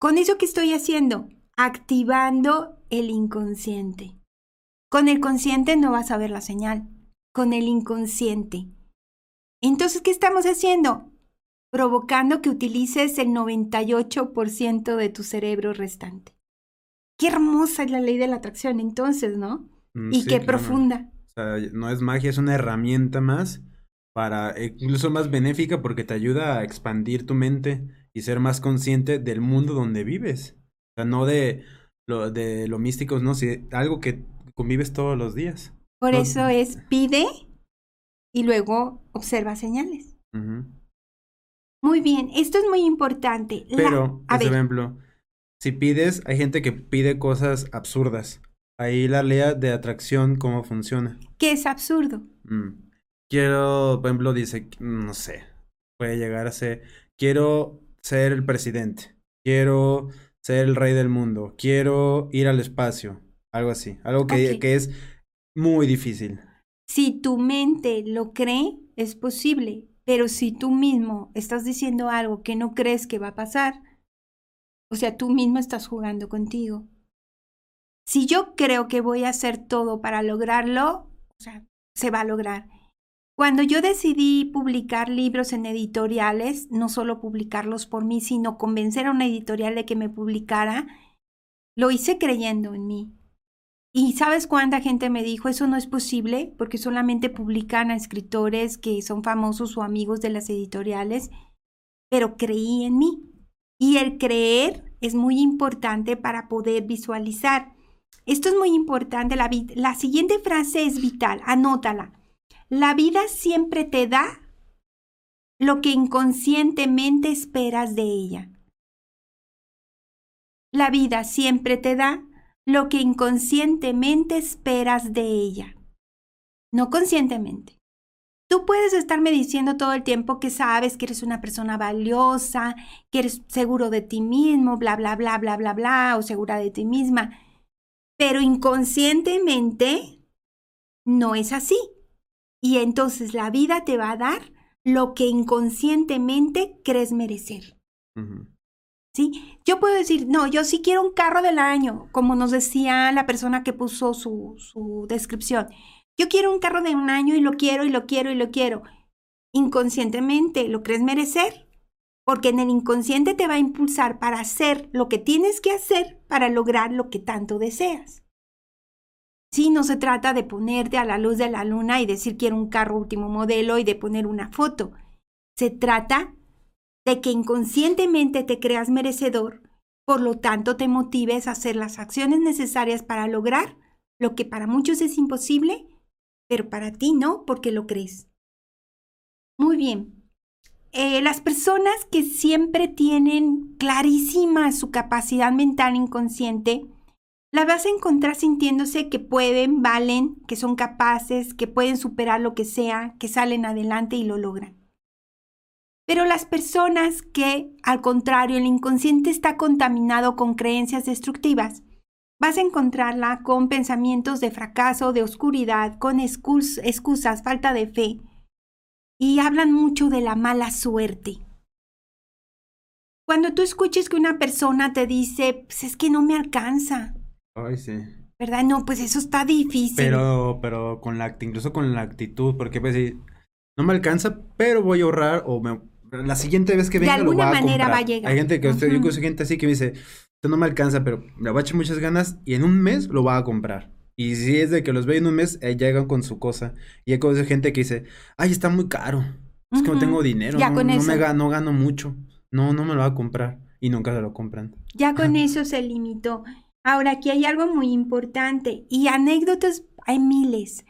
Con eso que estoy haciendo, activando el inconsciente. Con el consciente no vas a ver la señal, con el inconsciente. Entonces, ¿qué estamos haciendo? Provocando que utilices el 98% de tu cerebro restante. Qué hermosa es la ley de la atracción entonces, ¿no? Mm, y sí, qué claro. profunda. O sea, no es magia, es una herramienta más para, eh, incluso más benéfica porque te ayuda a expandir tu mente y ser más consciente del mundo donde vives. O sea, no de lo, de lo místico, no, sí, algo que convives todos los días. Por No- eso es pide y luego observa señales. Muy bien, esto es muy importante. La- Pero, a por ver, ejemplo, si pides, hay gente que pide cosas absurdas. Ahí la ley de atracción, ¿cómo funciona? que es absurdo. Mm. Quiero, por ejemplo, dice, no sé, puede llegar a ser, quiero ser el presidente, quiero ser el rey del mundo, quiero ir al espacio, algo así, algo que, que es muy difícil. Si tu mente lo cree, es posible, pero si tú mismo estás diciendo algo que no crees que va a pasar, o sea, tú mismo estás jugando contigo. Si yo creo que voy a hacer todo para lograrlo, o sea, se va a lograr. Cuando yo decidí publicar libros en editoriales, no solo publicarlos por mí, sino convencer a una editorial de que me publicara, lo hice creyendo en mí. ¿Y sabes cuánta gente me dijo eso no es posible porque solamente publican a escritores que son famosos o amigos de las editoriales? Pero creí en mí. Y el creer es muy importante para poder visualizar. Esto es muy importante. La, siguiente frase es vital. Anótala. La vida siempre te da lo que inconscientemente esperas de ella. La vida siempre te da lo que inconscientemente esperas de ella. No conscientemente. Tú puedes estarme diciendo todo el tiempo que sabes que eres una persona valiosa, que eres seguro de ti mismo, bla, bla, bla, bla, bla, bla, o segura de ti misma. Pero inconscientemente no es así. Y entonces la vida te va a dar lo que inconscientemente crees merecer. ¿Sí? Yo puedo decir, no, yo sí quiero un carro del año, como nos decía la persona que puso su, su descripción. Yo quiero un carro de un año y lo quiero y lo quiero y lo quiero. Inconscientemente, ¿lo crees merecer? Porque en el inconsciente te va a impulsar para hacer lo que tienes que hacer para lograr lo que tanto deseas. Sí, no se trata de ponerte a la luz de la luna y decir quiero un carro último modelo y de poner una foto. Se trata de que inconscientemente te creas merecedor, por lo tanto te motives a hacer las acciones necesarias para lograr lo que para muchos es imposible, pero para ti no, porque lo crees. Muy bien. Eh, las personas que siempre tienen clarísima su capacidad mental inconsciente, la vas a encontrar sintiéndose que pueden, valen, que son capaces, que pueden superar lo que sea, que salen adelante y lo logran. Pero las personas que, al contrario, el inconsciente está contaminado con creencias destructivas, vas a encontrarla con pensamientos de fracaso, de oscuridad, con excus excusas, falta de fe, y hablan mucho de la mala suerte. Cuando tú escuches que una persona te dice, pues es que no me alcanza, Ay, sí. ¿verdad? No, pues eso está difícil. Pero, pero con la, incluso con la actitud, porque pues sí, no me alcanza, pero voy a ahorrar o me, la siguiente vez que De venga lo alguna voy a manera comprar. va a llegar. Hay gente que, usted, yo Ujú. conozco gente así que me dice, esto no me alcanza, pero le voy a echar muchas ganas y en un mes lo va a comprar. Y si es de que los ve en un mes, eh, llegan con su cosa. Y hay conozco gente que dice, ay, está muy caro. Es que no tengo dinero, Ya no, con no eso. me gano, no gano mucho. No, no me lo va a comprar. Y nunca se lo compran. Ya con eso se limitó. Ahora, aquí hay algo muy importante y anécdotas hay miles.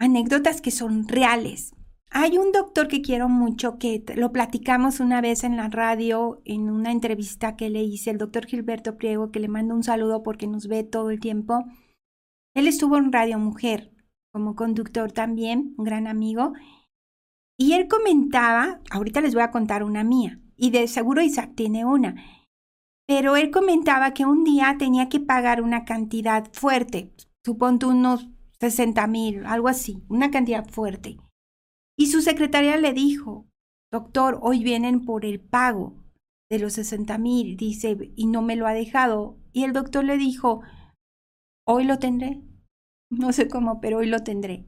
Anécdotas que son reales. Hay un doctor que quiero mucho que lo platicamos una vez en la radio en una entrevista que le hice, el doctor Gilberto Priego, que le mando un saludo porque nos ve todo el tiempo. Él estuvo en Radio Mujer como conductor también, un gran amigo. Y él comentaba, ahorita les voy a contar una mía, y de seguro Isaac tiene una, pero él comentaba que un día tenía que pagar una cantidad fuerte, suponte unos 60 mil, algo así, una cantidad fuerte. Y su secretaria le dijo, doctor, hoy vienen por el pago de los 60 mil, dice, y no me lo ha dejado. Y el doctor le dijo, hoy lo tendré. No sé cómo, pero hoy lo tendré.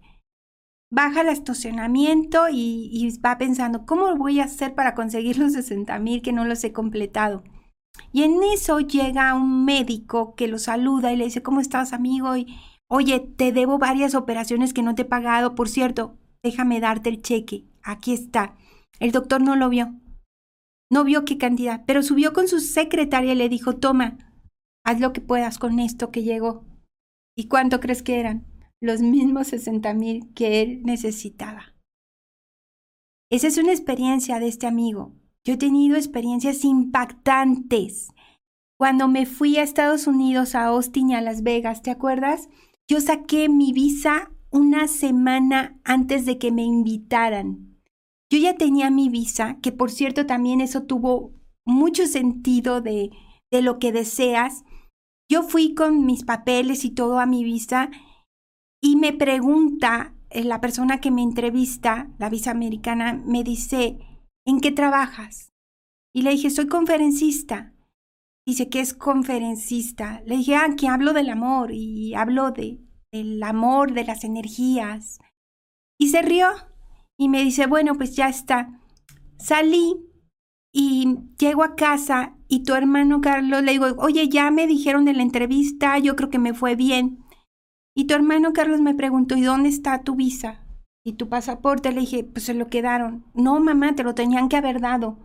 Baja el estacionamiento y, y va pensando, ¿cómo voy a hacer para conseguir los 60 mil que no los he completado? Y en eso llega un médico que lo saluda y le dice, ¿cómo estás, amigo? Y, Oye, te debo varias operaciones que no te he pagado. Por cierto, déjame darte el cheque. Aquí está. El doctor no lo vio. No vio qué cantidad, pero subió con su secretaria y le dijo, toma, haz lo que puedas con esto que llegó. ¿Y cuánto crees que eran? Los mismos 60 mil que él necesitaba. Esa es una experiencia de este amigo. Yo he tenido experiencias impactantes. Cuando me fui a Estados Unidos, a Austin y a Las Vegas, ¿te acuerdas? Yo saqué mi visa una semana antes de que me invitaran. Yo ya tenía mi visa, que por cierto también eso tuvo mucho sentido de, de lo que deseas. Yo fui con mis papeles y todo a mi visa y me pregunta eh, la persona que me entrevista, la visa americana, me dice, ¿en qué trabajas? Y le dije, soy conferencista. Dice que es conferencista. Le dije, ah, que hablo del amor y hablo de, del amor, de las energías. Y se rió y me dice, bueno, pues ya está. Salí y llego a casa y tu hermano Carlos le digo, oye, ya me dijeron de la entrevista, yo creo que me fue bien. Y tu hermano Carlos me preguntó, ¿y dónde está tu visa? ¿Y tu pasaporte? Le dije, pues se lo quedaron. No, mamá, te lo tenían que haber dado.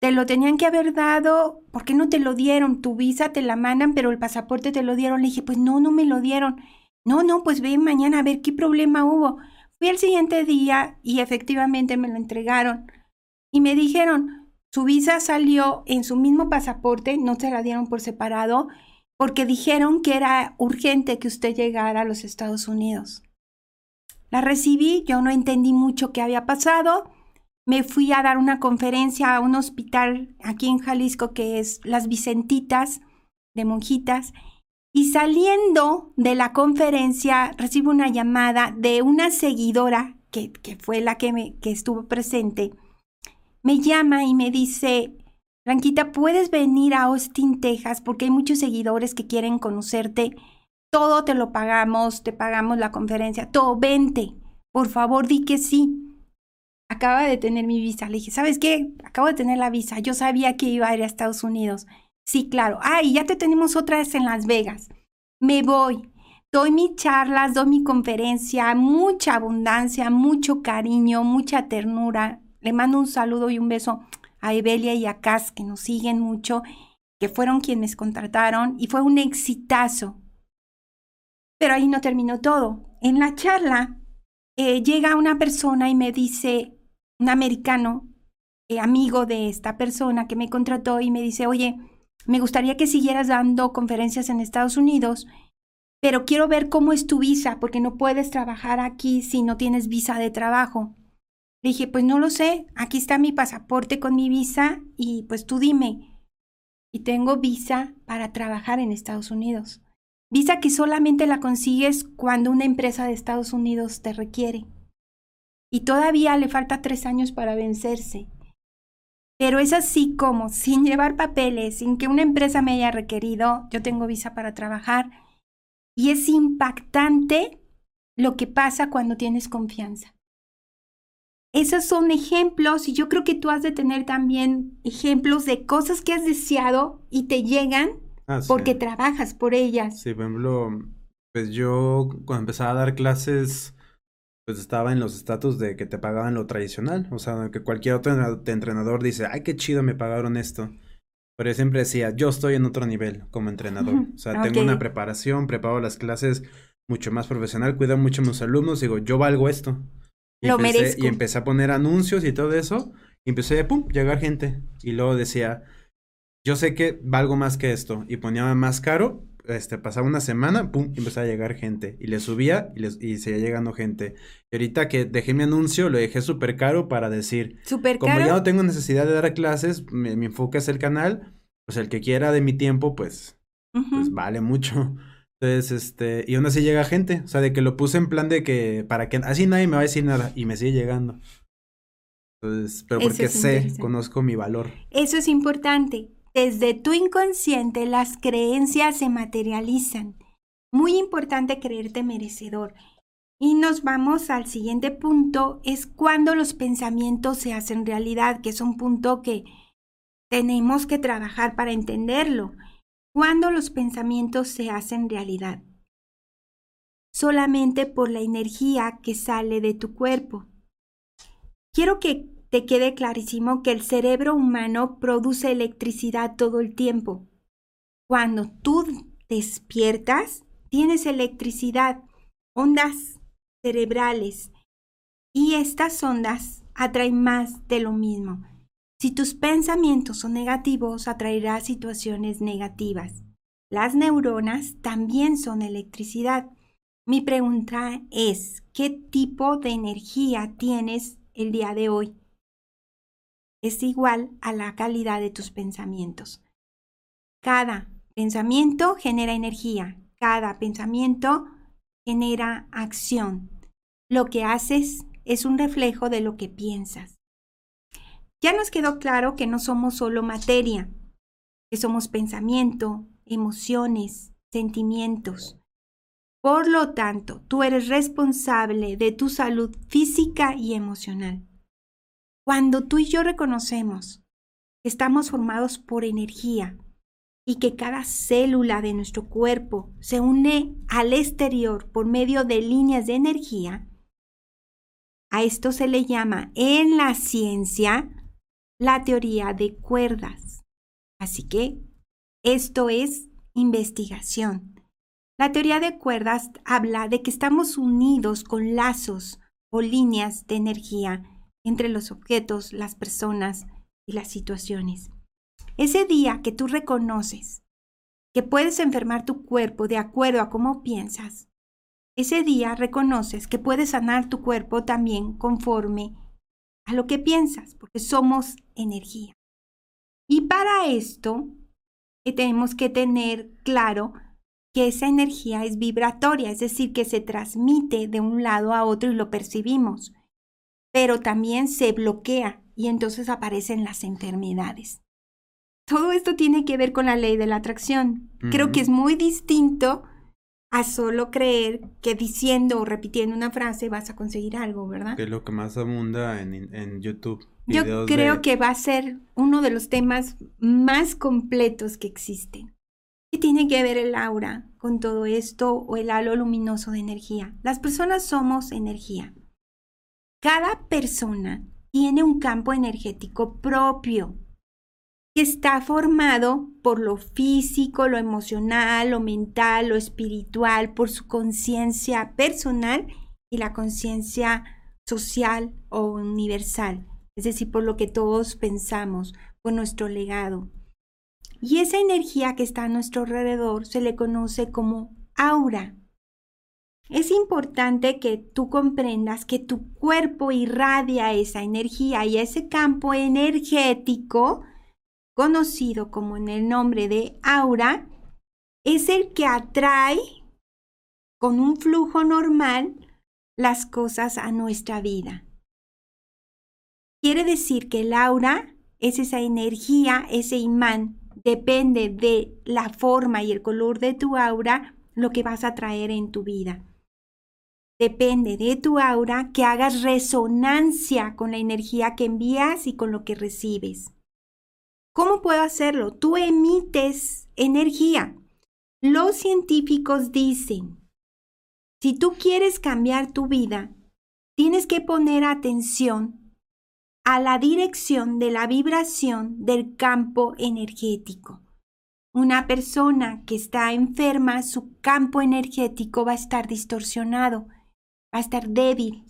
Te lo tenían que haber dado, ¿por qué no te lo dieron? Tu visa te la mandan, pero el pasaporte te lo dieron. Le dije, pues no, no me lo dieron. No, no, pues ve mañana a ver qué problema hubo. Fui el siguiente día y efectivamente me lo entregaron. Y me dijeron, su visa salió en su mismo pasaporte, no se la dieron por separado, porque dijeron que era urgente que usted llegara a los Estados Unidos. La recibí, yo no entendí mucho qué había pasado. Me fui a dar una conferencia a un hospital aquí en Jalisco que es Las Vicentitas de monjitas. Y saliendo de la conferencia recibo una llamada de una seguidora que, fue la que, me, estuvo presente. Me llama y me dice, Blanquita, ¿puedes venir a Austin, Texas? Porque hay muchos seguidores que quieren conocerte. Todo te lo pagamos, te pagamos la conferencia, todo, vente. Por favor, di que sí. Acaba de tener mi visa. Le dije, ¿sabes qué? Acabo de tener la visa. Yo sabía que iba a ir a Estados Unidos. Sí, claro. Ay, ya te tenemos otra vez en Las Vegas. Me voy. Doy mis charlas, doy mi conferencia, mucha abundancia, mucho cariño, mucha ternura. Le mando un saludo y un beso a Evelia y a Cas, que nos siguen mucho, que fueron quienes contrataron, y fue un exitazo. Pero ahí no terminó todo. En la charla eh, llega una persona y me dice, un americano, eh, amigo de esta persona que me contrató, y me dice, oye, me gustaría que siguieras dando conferencias en Estados Unidos, pero quiero ver cómo es tu visa, porque no puedes trabajar aquí si no tienes visa de trabajo. Le dije, pues no lo sé, aquí está mi pasaporte con mi visa y pues tú dime. Y tengo visa para trabajar en Estados Unidos. Visa que solamente la consigues cuando una empresa de Estados Unidos te requiere. Y todavía le falta tres años para vencerse. Pero es así como, sin llevar papeles, sin que una empresa me haya requerido, yo tengo visa para trabajar. Y es impactante lo que pasa cuando tienes confianza. Esos son ejemplos y yo creo que tú has de tener también ejemplos de cosas que has deseado y te llegan ah, porque trabajas por ellas. Sí, por ejemplo, pues yo cuando empezaba a dar clases, pues estaba en los estatus de que te pagaban lo tradicional, o sea, que cualquier otro entrenador dice, ay, qué chido, me pagaron esto. Pero yo siempre decía, yo estoy en otro nivel como entrenador. O sea, tengo una preparación, preparo las clases mucho más profesional, cuido mucho a mis alumnos, digo, yo valgo esto. Y Lo empecé, merezco. Y empecé a poner anuncios y todo eso. Y empecé a, pum, llegar gente. Y luego decía, yo sé que valgo más que esto. Y ponía más caro. Este, pasaba una semana, pum, y empezaba a llegar gente. Y le subía y, les, y seguía llegando gente. Y ahorita que dejé mi anuncio, lo dejé súper caro para decir, Súper como caro. ya no tengo necesidad de dar clases, mi, mi enfoque es el canal. Pues el que quiera de mi tiempo, pues, pues vale mucho. Entonces, este, y aún así llega gente, o sea, de que lo puse en plan de que, para que, así nadie me va a decir nada, y me sigue llegando. Entonces, pero porque sé, conozco mi valor. Eso es importante. Desde tu inconsciente las creencias se materializan. Muy importante creerte merecedor. Y nos vamos al siguiente punto, es cuando los pensamientos se hacen realidad, que es un punto que tenemos que trabajar para entenderlo. Cuando los pensamientos se hacen realidad. Solamente por la energía que sale de tu cuerpo. Quiero que te quede clarísimo que el cerebro humano produce electricidad todo el tiempo. Cuando tú despiertas, tienes electricidad, ondas cerebrales, y estas ondas atraen más de lo mismo. Si tus pensamientos son negativos, atraerás situaciones negativas. Las neuronas también son electricidad. Mi pregunta es, ¿qué tipo de energía tienes el día de hoy? Es igual a la calidad de tus pensamientos. Cada pensamiento genera energía, cada pensamiento genera acción. Lo que haces es un reflejo de lo que piensas. Ya nos quedó claro que no somos solo materia, que somos pensamiento, emociones, sentimientos. Por lo tanto, tú eres responsable de tu salud física y emocional. Cuando tú y yo reconocemos que estamos formados por energía y que cada célula de nuestro cuerpo se une al exterior por medio de líneas de energía, a esto se le llama en la ciencia la teoría de cuerdas. Así que esto es investigación. La teoría de cuerdas habla de que estamos unidos con lazos o líneas de energía entre los objetos, las personas y las situaciones. Ese día que tú reconoces que puedes enfermar tu cuerpo de acuerdo a cómo piensas, ese día reconoces que puedes sanar tu cuerpo también conforme a lo que piensas, porque somos energía. Y para esto eh, tenemos que tener claro que esa energía es vibratoria, es decir, que se transmite de un lado a otro y lo percibimos, pero también se bloquea y entonces aparecen las enfermedades. Todo esto tiene que ver con la ley de la atracción. Creo que es muy distinto a solo creer que diciendo o repitiendo una frase vas a conseguir algo, ¿verdad? Que es lo que más abunda en, YouTube. Yo creo que va a ser uno de los temas más completos que existen. ¿Qué tiene que ver el aura con todo esto o el halo luminoso de energía? Las personas somos energía. Cada persona tiene un campo energético propio que está formado por lo físico, lo emocional, lo mental, lo espiritual, por su conciencia personal y la conciencia social o universal, es decir, por lo que todos pensamos, por nuestro legado. Y esa energía que está a nuestro alrededor se le conoce como aura. Es importante que tú comprendas que tu cuerpo irradia esa energía y ese campo energético conocido como en el nombre de aura, es el que atrae con un flujo normal las cosas a nuestra vida. Quiere decir que el aura es esa energía, ese imán, depende de la forma y el color de tu aura lo que vas a traer en tu vida. Depende de tu aura que hagas resonancia con la energía que envías y con lo que recibes. ¿Cómo puedo hacerlo? Tú emites energía. Los científicos dicen, si tú quieres cambiar tu vida, tienes que poner atención a la dirección de la vibración del campo energético. Una persona que está enferma, su campo energético va a estar distorsionado, va a estar débil.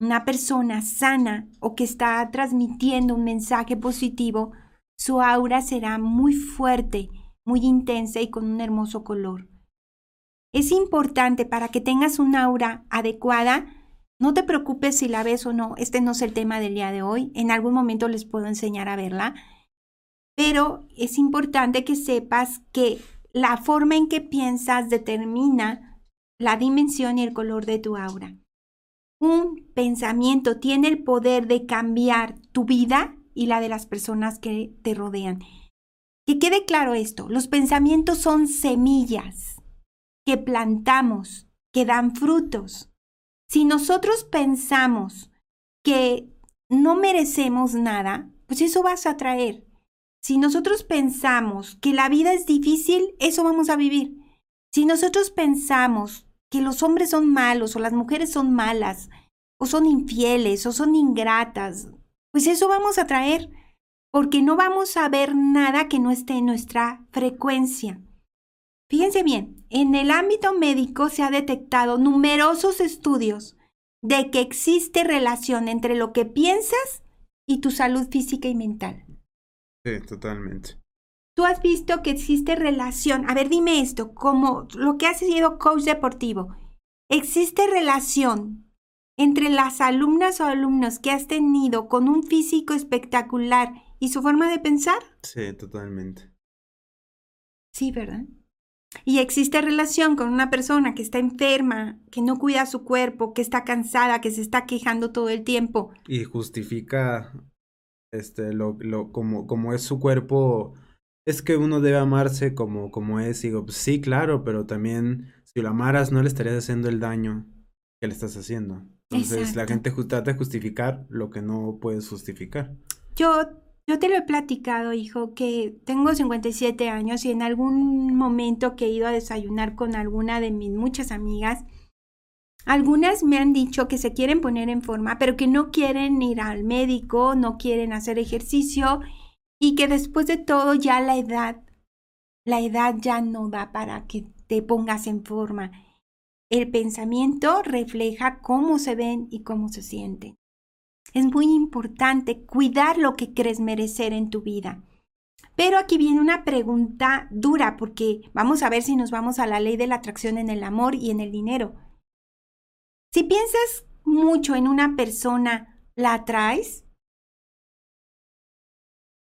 Una persona sana o que está transmitiendo un mensaje positivo su aura será muy fuerte, muy intensa y con un hermoso color. Es importante para que tengas una aura adecuada. No te preocupes si la ves o no. Este no es el tema del día de hoy. En algún momento les puedo enseñar a verla. Pero es importante que sepas que la forma en que piensas determina la dimensión y el color de tu aura. Un pensamiento tiene el poder de cambiar tu vida y la de las personas que te rodean. Que quede claro esto, los pensamientos son semillas. que plantamos, que dan frutos. Si nosotros pensamos que no merecemos nada, pues eso vas a traer. Si nosotros pensamos que la vida es difícil, eso vamos a vivir. Si nosotros pensamos que los hombres son malos o las mujeres son malas, o son infieles o son ingratas, pues eso vamos a traer, porque no vamos a ver nada que no esté en nuestra frecuencia. Fíjense bien, en el ámbito médico se ha detectado numerosos estudios de que existe relación entre lo que piensas y tu salud física y mental. Sí, totalmente. Tú has visto que existe relación. A ver, dime esto, como lo que has sido coach deportivo. ¿Existe relación entre las alumnas o alumnos que has tenido con un físico espectacular y su forma de pensar? Sí, totalmente. Sí, ¿verdad? Y existe relación con una persona que está enferma, que no cuida su cuerpo, que está cansada, que se está quejando todo el tiempo. Y justifica este lo, lo como, como es su cuerpo. Es que uno debe amarse como, como es. Y digo, pues sí, claro, pero también si lo amaras no le estarías haciendo el daño que le estás haciendo. Entonces la gente trata de justificar lo que no puedes justificar. Yo yo te lo he platicado, hijo, que tengo 57 años y en algún momento que he ido a desayunar con alguna de mis muchas amigas, algunas me han dicho que se quieren poner en forma, pero que no quieren ir al médico, no quieren hacer ejercicio y que después de todo ya la edad, la edad ya no da para que te pongas en forma. El pensamiento refleja cómo se ven y cómo se sienten. Es muy importante cuidar lo que crees merecer en tu vida. Pero aquí viene una pregunta dura porque vamos a ver si nos vamos a la ley de la atracción en el amor y en el dinero. Si piensas mucho en una persona, ¿la atraes?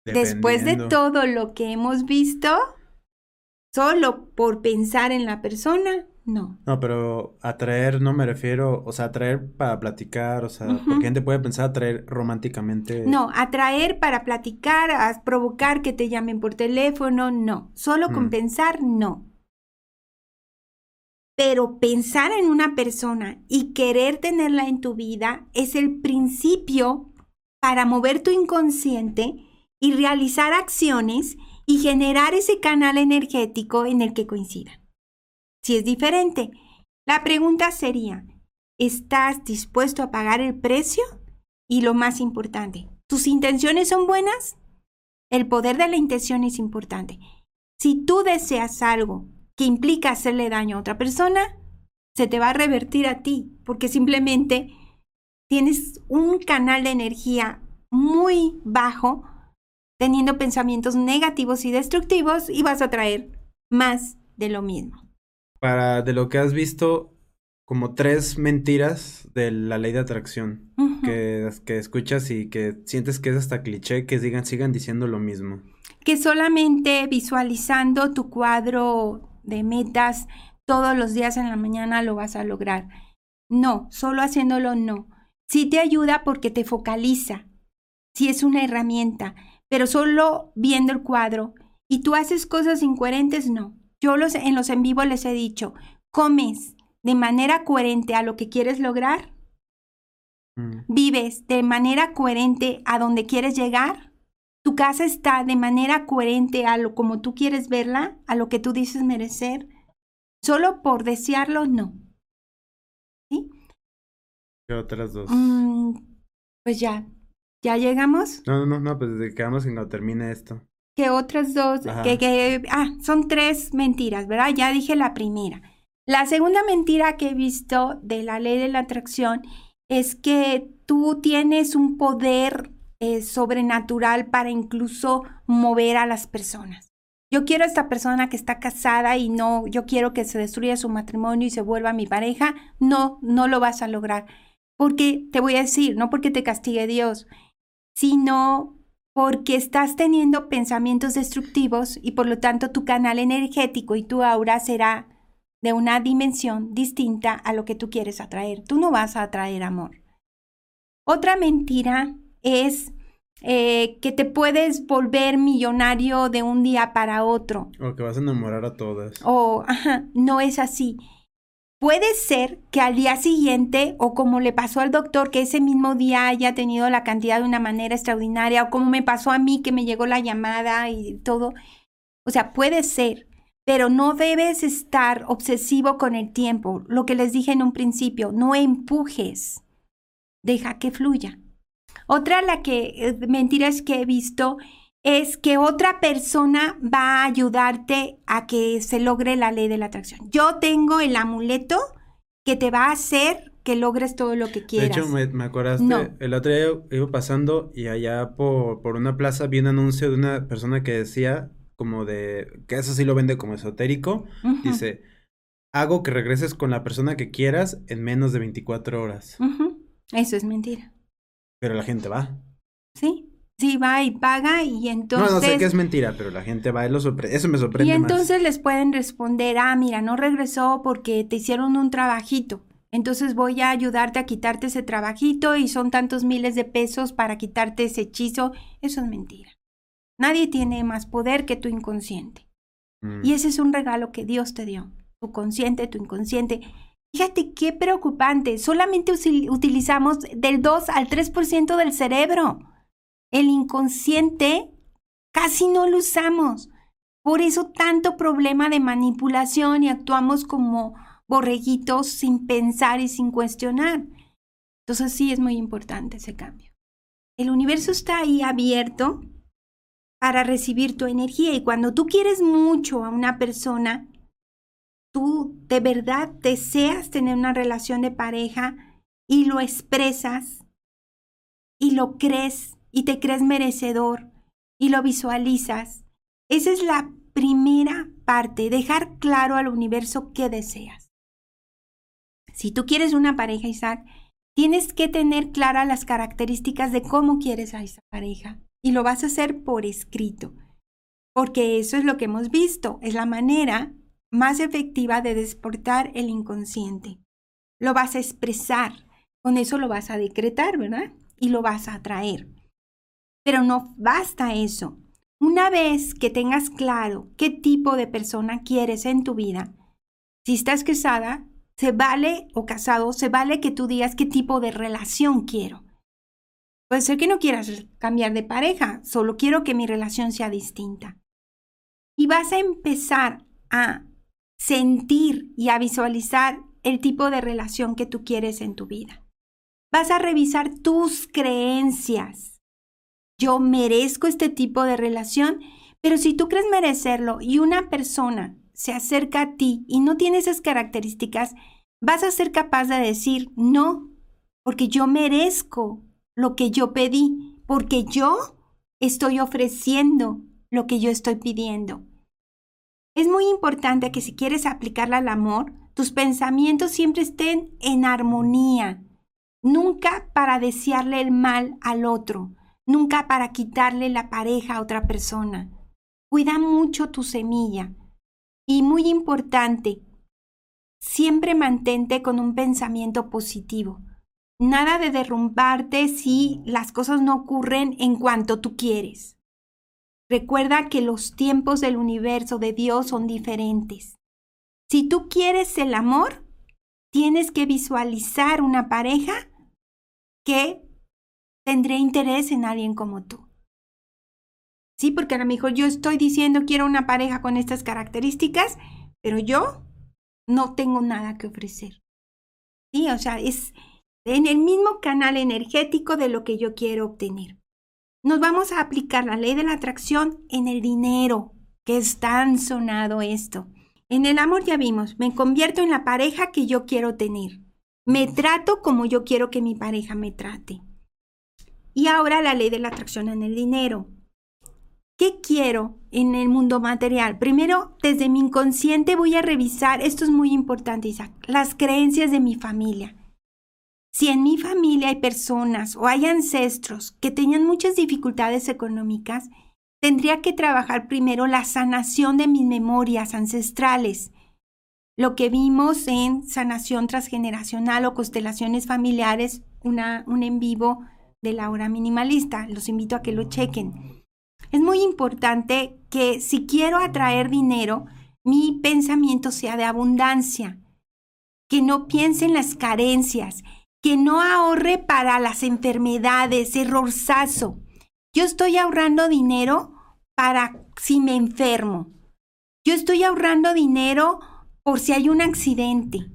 Después de todo lo que hemos visto, solo por pensar en la persona, no. No, pero atraer no me refiero, o sea, atraer para platicar, o sea, porque gente puede pensar atraer románticamente. No, atraer para platicar, a provocar que te llamen por teléfono, no. Solo con mm. pensar, no. Pero pensar en una persona y querer tenerla en tu vida es el principio para mover tu inconsciente y realizar acciones y generar ese canal energético en el que coincidan si es diferente. La pregunta sería, ¿estás dispuesto a pagar el precio? Y lo más importante, ¿tus intenciones son buenas? El poder de la intención es importante. Si tú deseas algo que implica hacerle daño a otra persona, se te va a revertir a ti, porque simplemente tienes un canal de energía muy bajo, teniendo pensamientos negativos y destructivos, y vas a traer más de lo mismo para de lo que has visto como tres mentiras de la ley de atracción que, que, escuchas y que sientes que es hasta cliché que digan, sigan diciendo lo mismo. Que solamente visualizando tu cuadro de metas todos los días en la mañana lo vas a lograr. No, solo haciéndolo no. Sí te ayuda porque te focaliza. Sí es una herramienta, pero solo viendo el cuadro y tú haces cosas incoherentes, no. Yo los, en los en vivo les he dicho, comes de manera coherente a lo que quieres lograr, mm. vives de manera coherente a donde quieres llegar, tu casa está de manera coherente a lo como tú quieres verla, a lo que tú dices merecer, solo por desearlo, no. ¿Sí? ¿Qué otras dos? Mm, pues ya, ¿ya llegamos? No, no, no, pues quedamos en cuando termine esto que otras dos, que, que, ah, son tres mentiras, ¿verdad? Ya dije la primera. La segunda mentira que he visto de la ley de la atracción es que tú tienes un poder eh, sobrenatural para incluso mover a las personas. Yo quiero a esta persona que está casada y no, yo quiero que se destruya su matrimonio y se vuelva mi pareja. No, no lo vas a lograr. Porque te voy a decir, no porque te castigue Dios, sino porque estás teniendo pensamientos destructivos y por lo tanto tu canal energético y tu aura será de una dimensión distinta a lo que tú quieres atraer. Tú no vas a atraer amor. Otra mentira es eh, que te puedes volver millonario de un día para otro. O que vas a enamorar a todas. O, ajá, no es así. Puede ser que al día siguiente, o como le pasó al doctor, que ese mismo día haya tenido la cantidad de una manera extraordinaria, o como me pasó a mí, que me llegó la llamada y todo. O sea, puede ser, pero no debes estar obsesivo con el tiempo. Lo que les dije en un principio, no empujes, deja que fluya. Otra la que eh, mentiras que he visto es que otra persona va a ayudarte a que se logre la ley de la atracción. Yo tengo el amuleto que te va a hacer que logres todo lo que quieras. De hecho, me, me acordaste, el otro día iba pasando y allá por, por una plaza vi un anuncio de una persona que decía como de, que eso sí lo vende como esotérico, dice, hago que regreses con la persona que quieras en menos de 24 horas. Eso es mentira. Pero la gente va. Sí, sí va y paga y entonces... No, no sé que es mentira, pero la gente va y lo sorprende. Eso me sorprende. Y entonces les pueden responder, ah, mira, no regresó porque te hicieron un trabajito. Entonces voy a ayudarte a quitarte ese trabajito y son tantos miles de pesos para quitarte ese hechizo. Eso es mentira. Nadie tiene más poder que tu inconsciente. Mm. Y ese es un regalo que Dios te dio. Tu consciente, tu inconsciente. Fíjate qué preocupante. Solamente utilizamos del 2 al 3% del cerebro. El inconsciente casi no lo usamos. Por eso tanto problema de manipulación y actuamos como borreguitos sin pensar y sin cuestionar. Entonces sí es muy importante ese cambio. El universo está ahí abierto para recibir tu energía y cuando tú quieres mucho a una persona, tú de verdad deseas tener una relación de pareja y lo expresas y lo crees y te crees merecedor y lo visualizas, esa es la primera parte, dejar claro al universo qué deseas. Si tú quieres una pareja, Isaac, tienes que tener claras las características de cómo quieres a esa pareja y lo vas a hacer por escrito, porque eso es lo que hemos visto, es la manera más efectiva de desportar el inconsciente. Lo vas a expresar, con eso lo vas a decretar, ¿verdad? Y lo vas a atraer. Pero no basta eso. Una vez que tengas claro qué tipo de persona quieres en tu vida, si estás casada, se vale o casado, se vale que tú digas qué tipo de relación quiero. Puede ser que no quieras cambiar de pareja, solo quiero que mi relación sea distinta. Y vas a empezar a sentir y a visualizar el tipo de relación que tú quieres en tu vida. Vas a revisar tus creencias. Yo merezco este tipo de relación, pero si tú crees merecerlo y una persona se acerca a ti y no tiene esas características, vas a ser capaz de decir no, porque yo merezco lo que yo pedí, porque yo estoy ofreciendo lo que yo estoy pidiendo. Es muy importante que si quieres aplicarla al amor, tus pensamientos siempre estén en armonía, nunca para desearle el mal al otro, nunca para quitarle la pareja a otra persona. Cuida mucho tu semilla. Y muy importante, siempre mantente con un pensamiento positivo. Nada de derrumbarte si las cosas no ocurren en cuanto tú quieres. Recuerda que los tiempos del universo de Dios son diferentes. Si tú quieres el amor, tienes que visualizar una pareja que tendría interés en alguien como tú. Sí, porque a lo mejor yo estoy diciendo quiero una pareja con estas características, pero yo no tengo nada que ofrecer. Sí, o sea, es en el mismo canal energético de lo que yo quiero obtener nos vamos a aplicar la ley de la atracción en el dinero, que es tan sonado esto. En el amor ya vimos, me convierto en la pareja que yo quiero tener. Me trato como yo quiero que mi pareja me trate. Y ahora la ley de la atracción en el dinero. ¿Qué quiero en el mundo material? Primero, desde mi inconsciente voy a revisar, esto es muy importante, Isaac, las creencias de mi familia. Si en mi familia hay personas o hay ancestros que tenían muchas dificultades económicas, tendría que trabajar primero la sanación de mis memorias ancestrales. Lo que vimos en sanación transgeneracional o constelaciones familiares, una, un en vivo de la hora minimalista. Los invito a que lo chequen. Es muy importante que si quiero atraer dinero, mi pensamiento sea de abundancia, que no piense en las carencias, que no ahorre para las enfermedades, errorzazo. Yo estoy ahorrando dinero para si me enfermo. Yo estoy ahorrando dinero por si hay un accidente.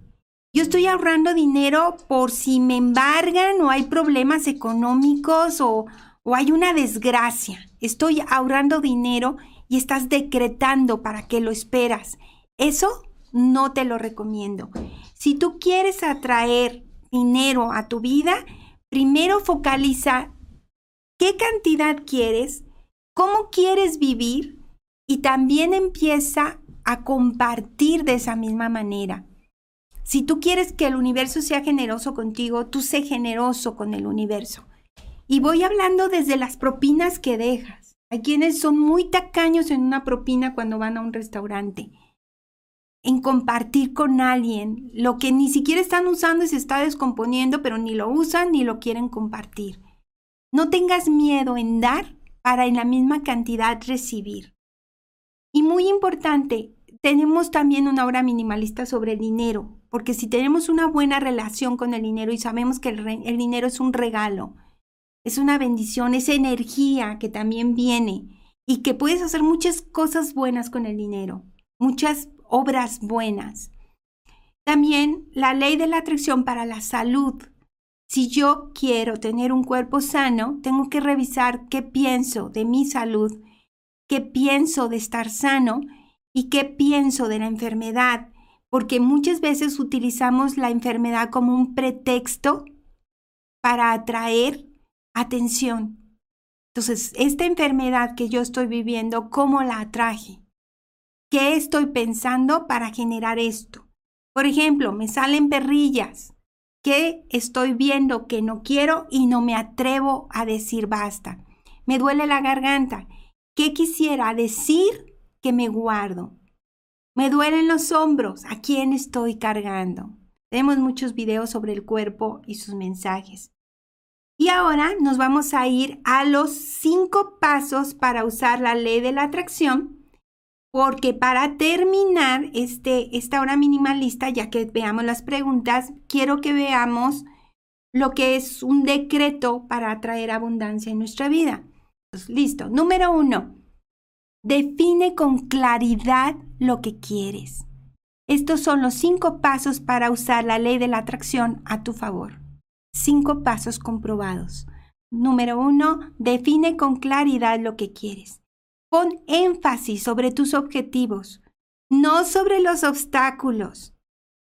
Yo estoy ahorrando dinero por si me embargan o hay problemas económicos o, o hay una desgracia. Estoy ahorrando dinero y estás decretando para que lo esperas. Eso no te lo recomiendo. Si tú quieres atraer dinero a tu vida, primero focaliza qué cantidad quieres, cómo quieres vivir y también empieza a compartir de esa misma manera. Si tú quieres que el universo sea generoso contigo, tú sé generoso con el universo. Y voy hablando desde las propinas que dejas. Hay quienes son muy tacaños en una propina cuando van a un restaurante. En compartir con alguien lo que ni siquiera están usando y se está descomponiendo, pero ni lo usan ni lo quieren compartir. No tengas miedo en dar para en la misma cantidad recibir. Y muy importante, tenemos también una obra minimalista sobre dinero, porque si tenemos una buena relación con el dinero y sabemos que el, el dinero es un regalo, es una bendición, es energía que también viene y que puedes hacer muchas cosas buenas con el dinero, muchas obras buenas. También la ley de la atracción para la salud. Si yo quiero tener un cuerpo sano, tengo que revisar qué pienso de mi salud qué pienso de estar sano y qué pienso de la enfermedad, porque muchas veces utilizamos la enfermedad como un pretexto para atraer atención. Entonces, esta enfermedad que yo estoy viviendo, ¿cómo la atraje? ¿Qué estoy pensando para generar esto? Por ejemplo, me salen perrillas. ¿Qué estoy viendo que no quiero y no me atrevo a decir basta? Me duele la garganta. ¿Qué quisiera decir que me guardo? Me duelen los hombros. ¿A quién estoy cargando? Tenemos muchos videos sobre el cuerpo y sus mensajes. Y ahora nos vamos a ir a los cinco pasos para usar la ley de la atracción, porque para terminar este, esta hora minimalista, ya que veamos las preguntas, quiero que veamos lo que es un decreto para atraer abundancia en nuestra vida. Listo. Número uno, define con claridad lo que quieres. Estos son los cinco pasos para usar la ley de la atracción a tu favor. Cinco pasos comprobados. Número uno, define con claridad lo que quieres. Pon énfasis sobre tus objetivos, no sobre los obstáculos,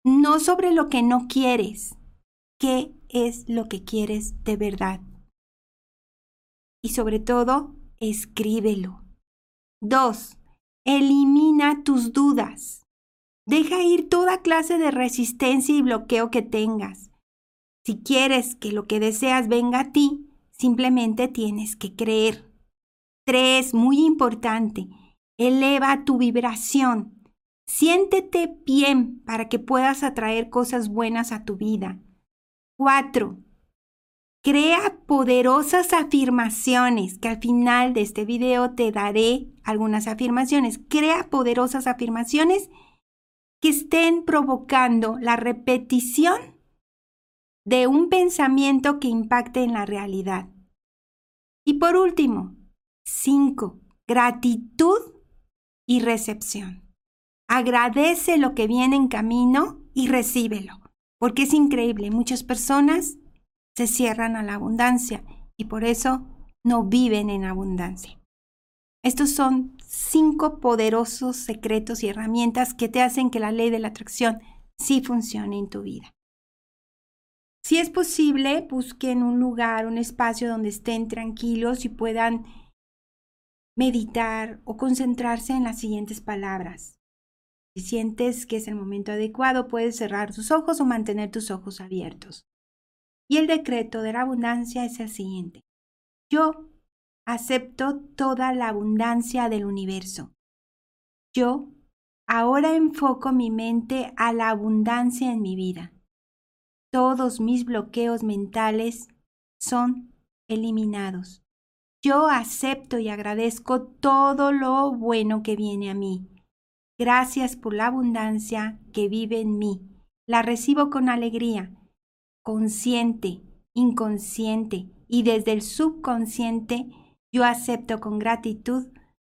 no sobre lo que no quieres. ¿Qué es lo que quieres de verdad? y sobre todo, escríbelo. 2. Elimina tus dudas. Deja ir toda clase de resistencia y bloqueo que tengas. Si quieres que lo que deseas venga a ti, simplemente tienes que creer. 3. Muy importante. Eleva tu vibración. Siéntete bien para que puedas atraer cosas buenas a tu vida. 4. Crea poderosas afirmaciones, que al final de este video te daré algunas afirmaciones. Crea poderosas afirmaciones que estén provocando la repetición de un pensamiento que impacte en la realidad. Y por último, 5. Gratitud y recepción. Agradece lo que viene en camino y recíbelo, porque es increíble. Muchas personas se cierran a la abundancia y por eso no viven en abundancia. Estos son cinco poderosos secretos y herramientas que te hacen que la ley de la atracción sí funcione en tu vida. Si es posible, busquen un lugar, un espacio donde estén tranquilos y puedan meditar o concentrarse en las siguientes palabras. Si sientes que es el momento adecuado, puedes cerrar tus ojos o mantener tus ojos abiertos. Y el decreto de la abundancia es el siguiente. Yo acepto toda la abundancia del universo. Yo ahora enfoco mi mente a la abundancia en mi vida. Todos mis bloqueos mentales son eliminados. Yo acepto y agradezco todo lo bueno que viene a mí. Gracias por la abundancia que vive en mí. La recibo con alegría, consciente, inconsciente y desde el subconsciente yo acepto con gratitud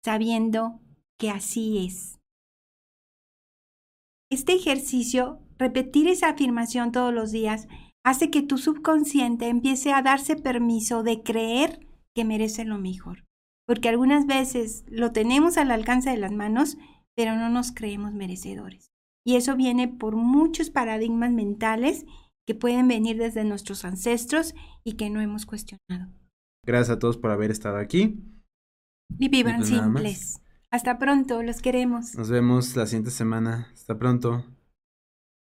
sabiendo que así es. Este ejercicio, repetir esa afirmación todos los días, hace que tu subconsciente empiece a darse permiso de creer que merece lo mejor. Porque algunas veces lo tenemos al alcance de las manos, pero no nos creemos merecedores. Y eso viene por muchos paradigmas mentales que pueden venir desde nuestros ancestros y que no hemos cuestionado. Gracias a todos por haber estado aquí. Y vivan pues simples. Hasta pronto, los queremos. Nos vemos la siguiente semana. Hasta pronto.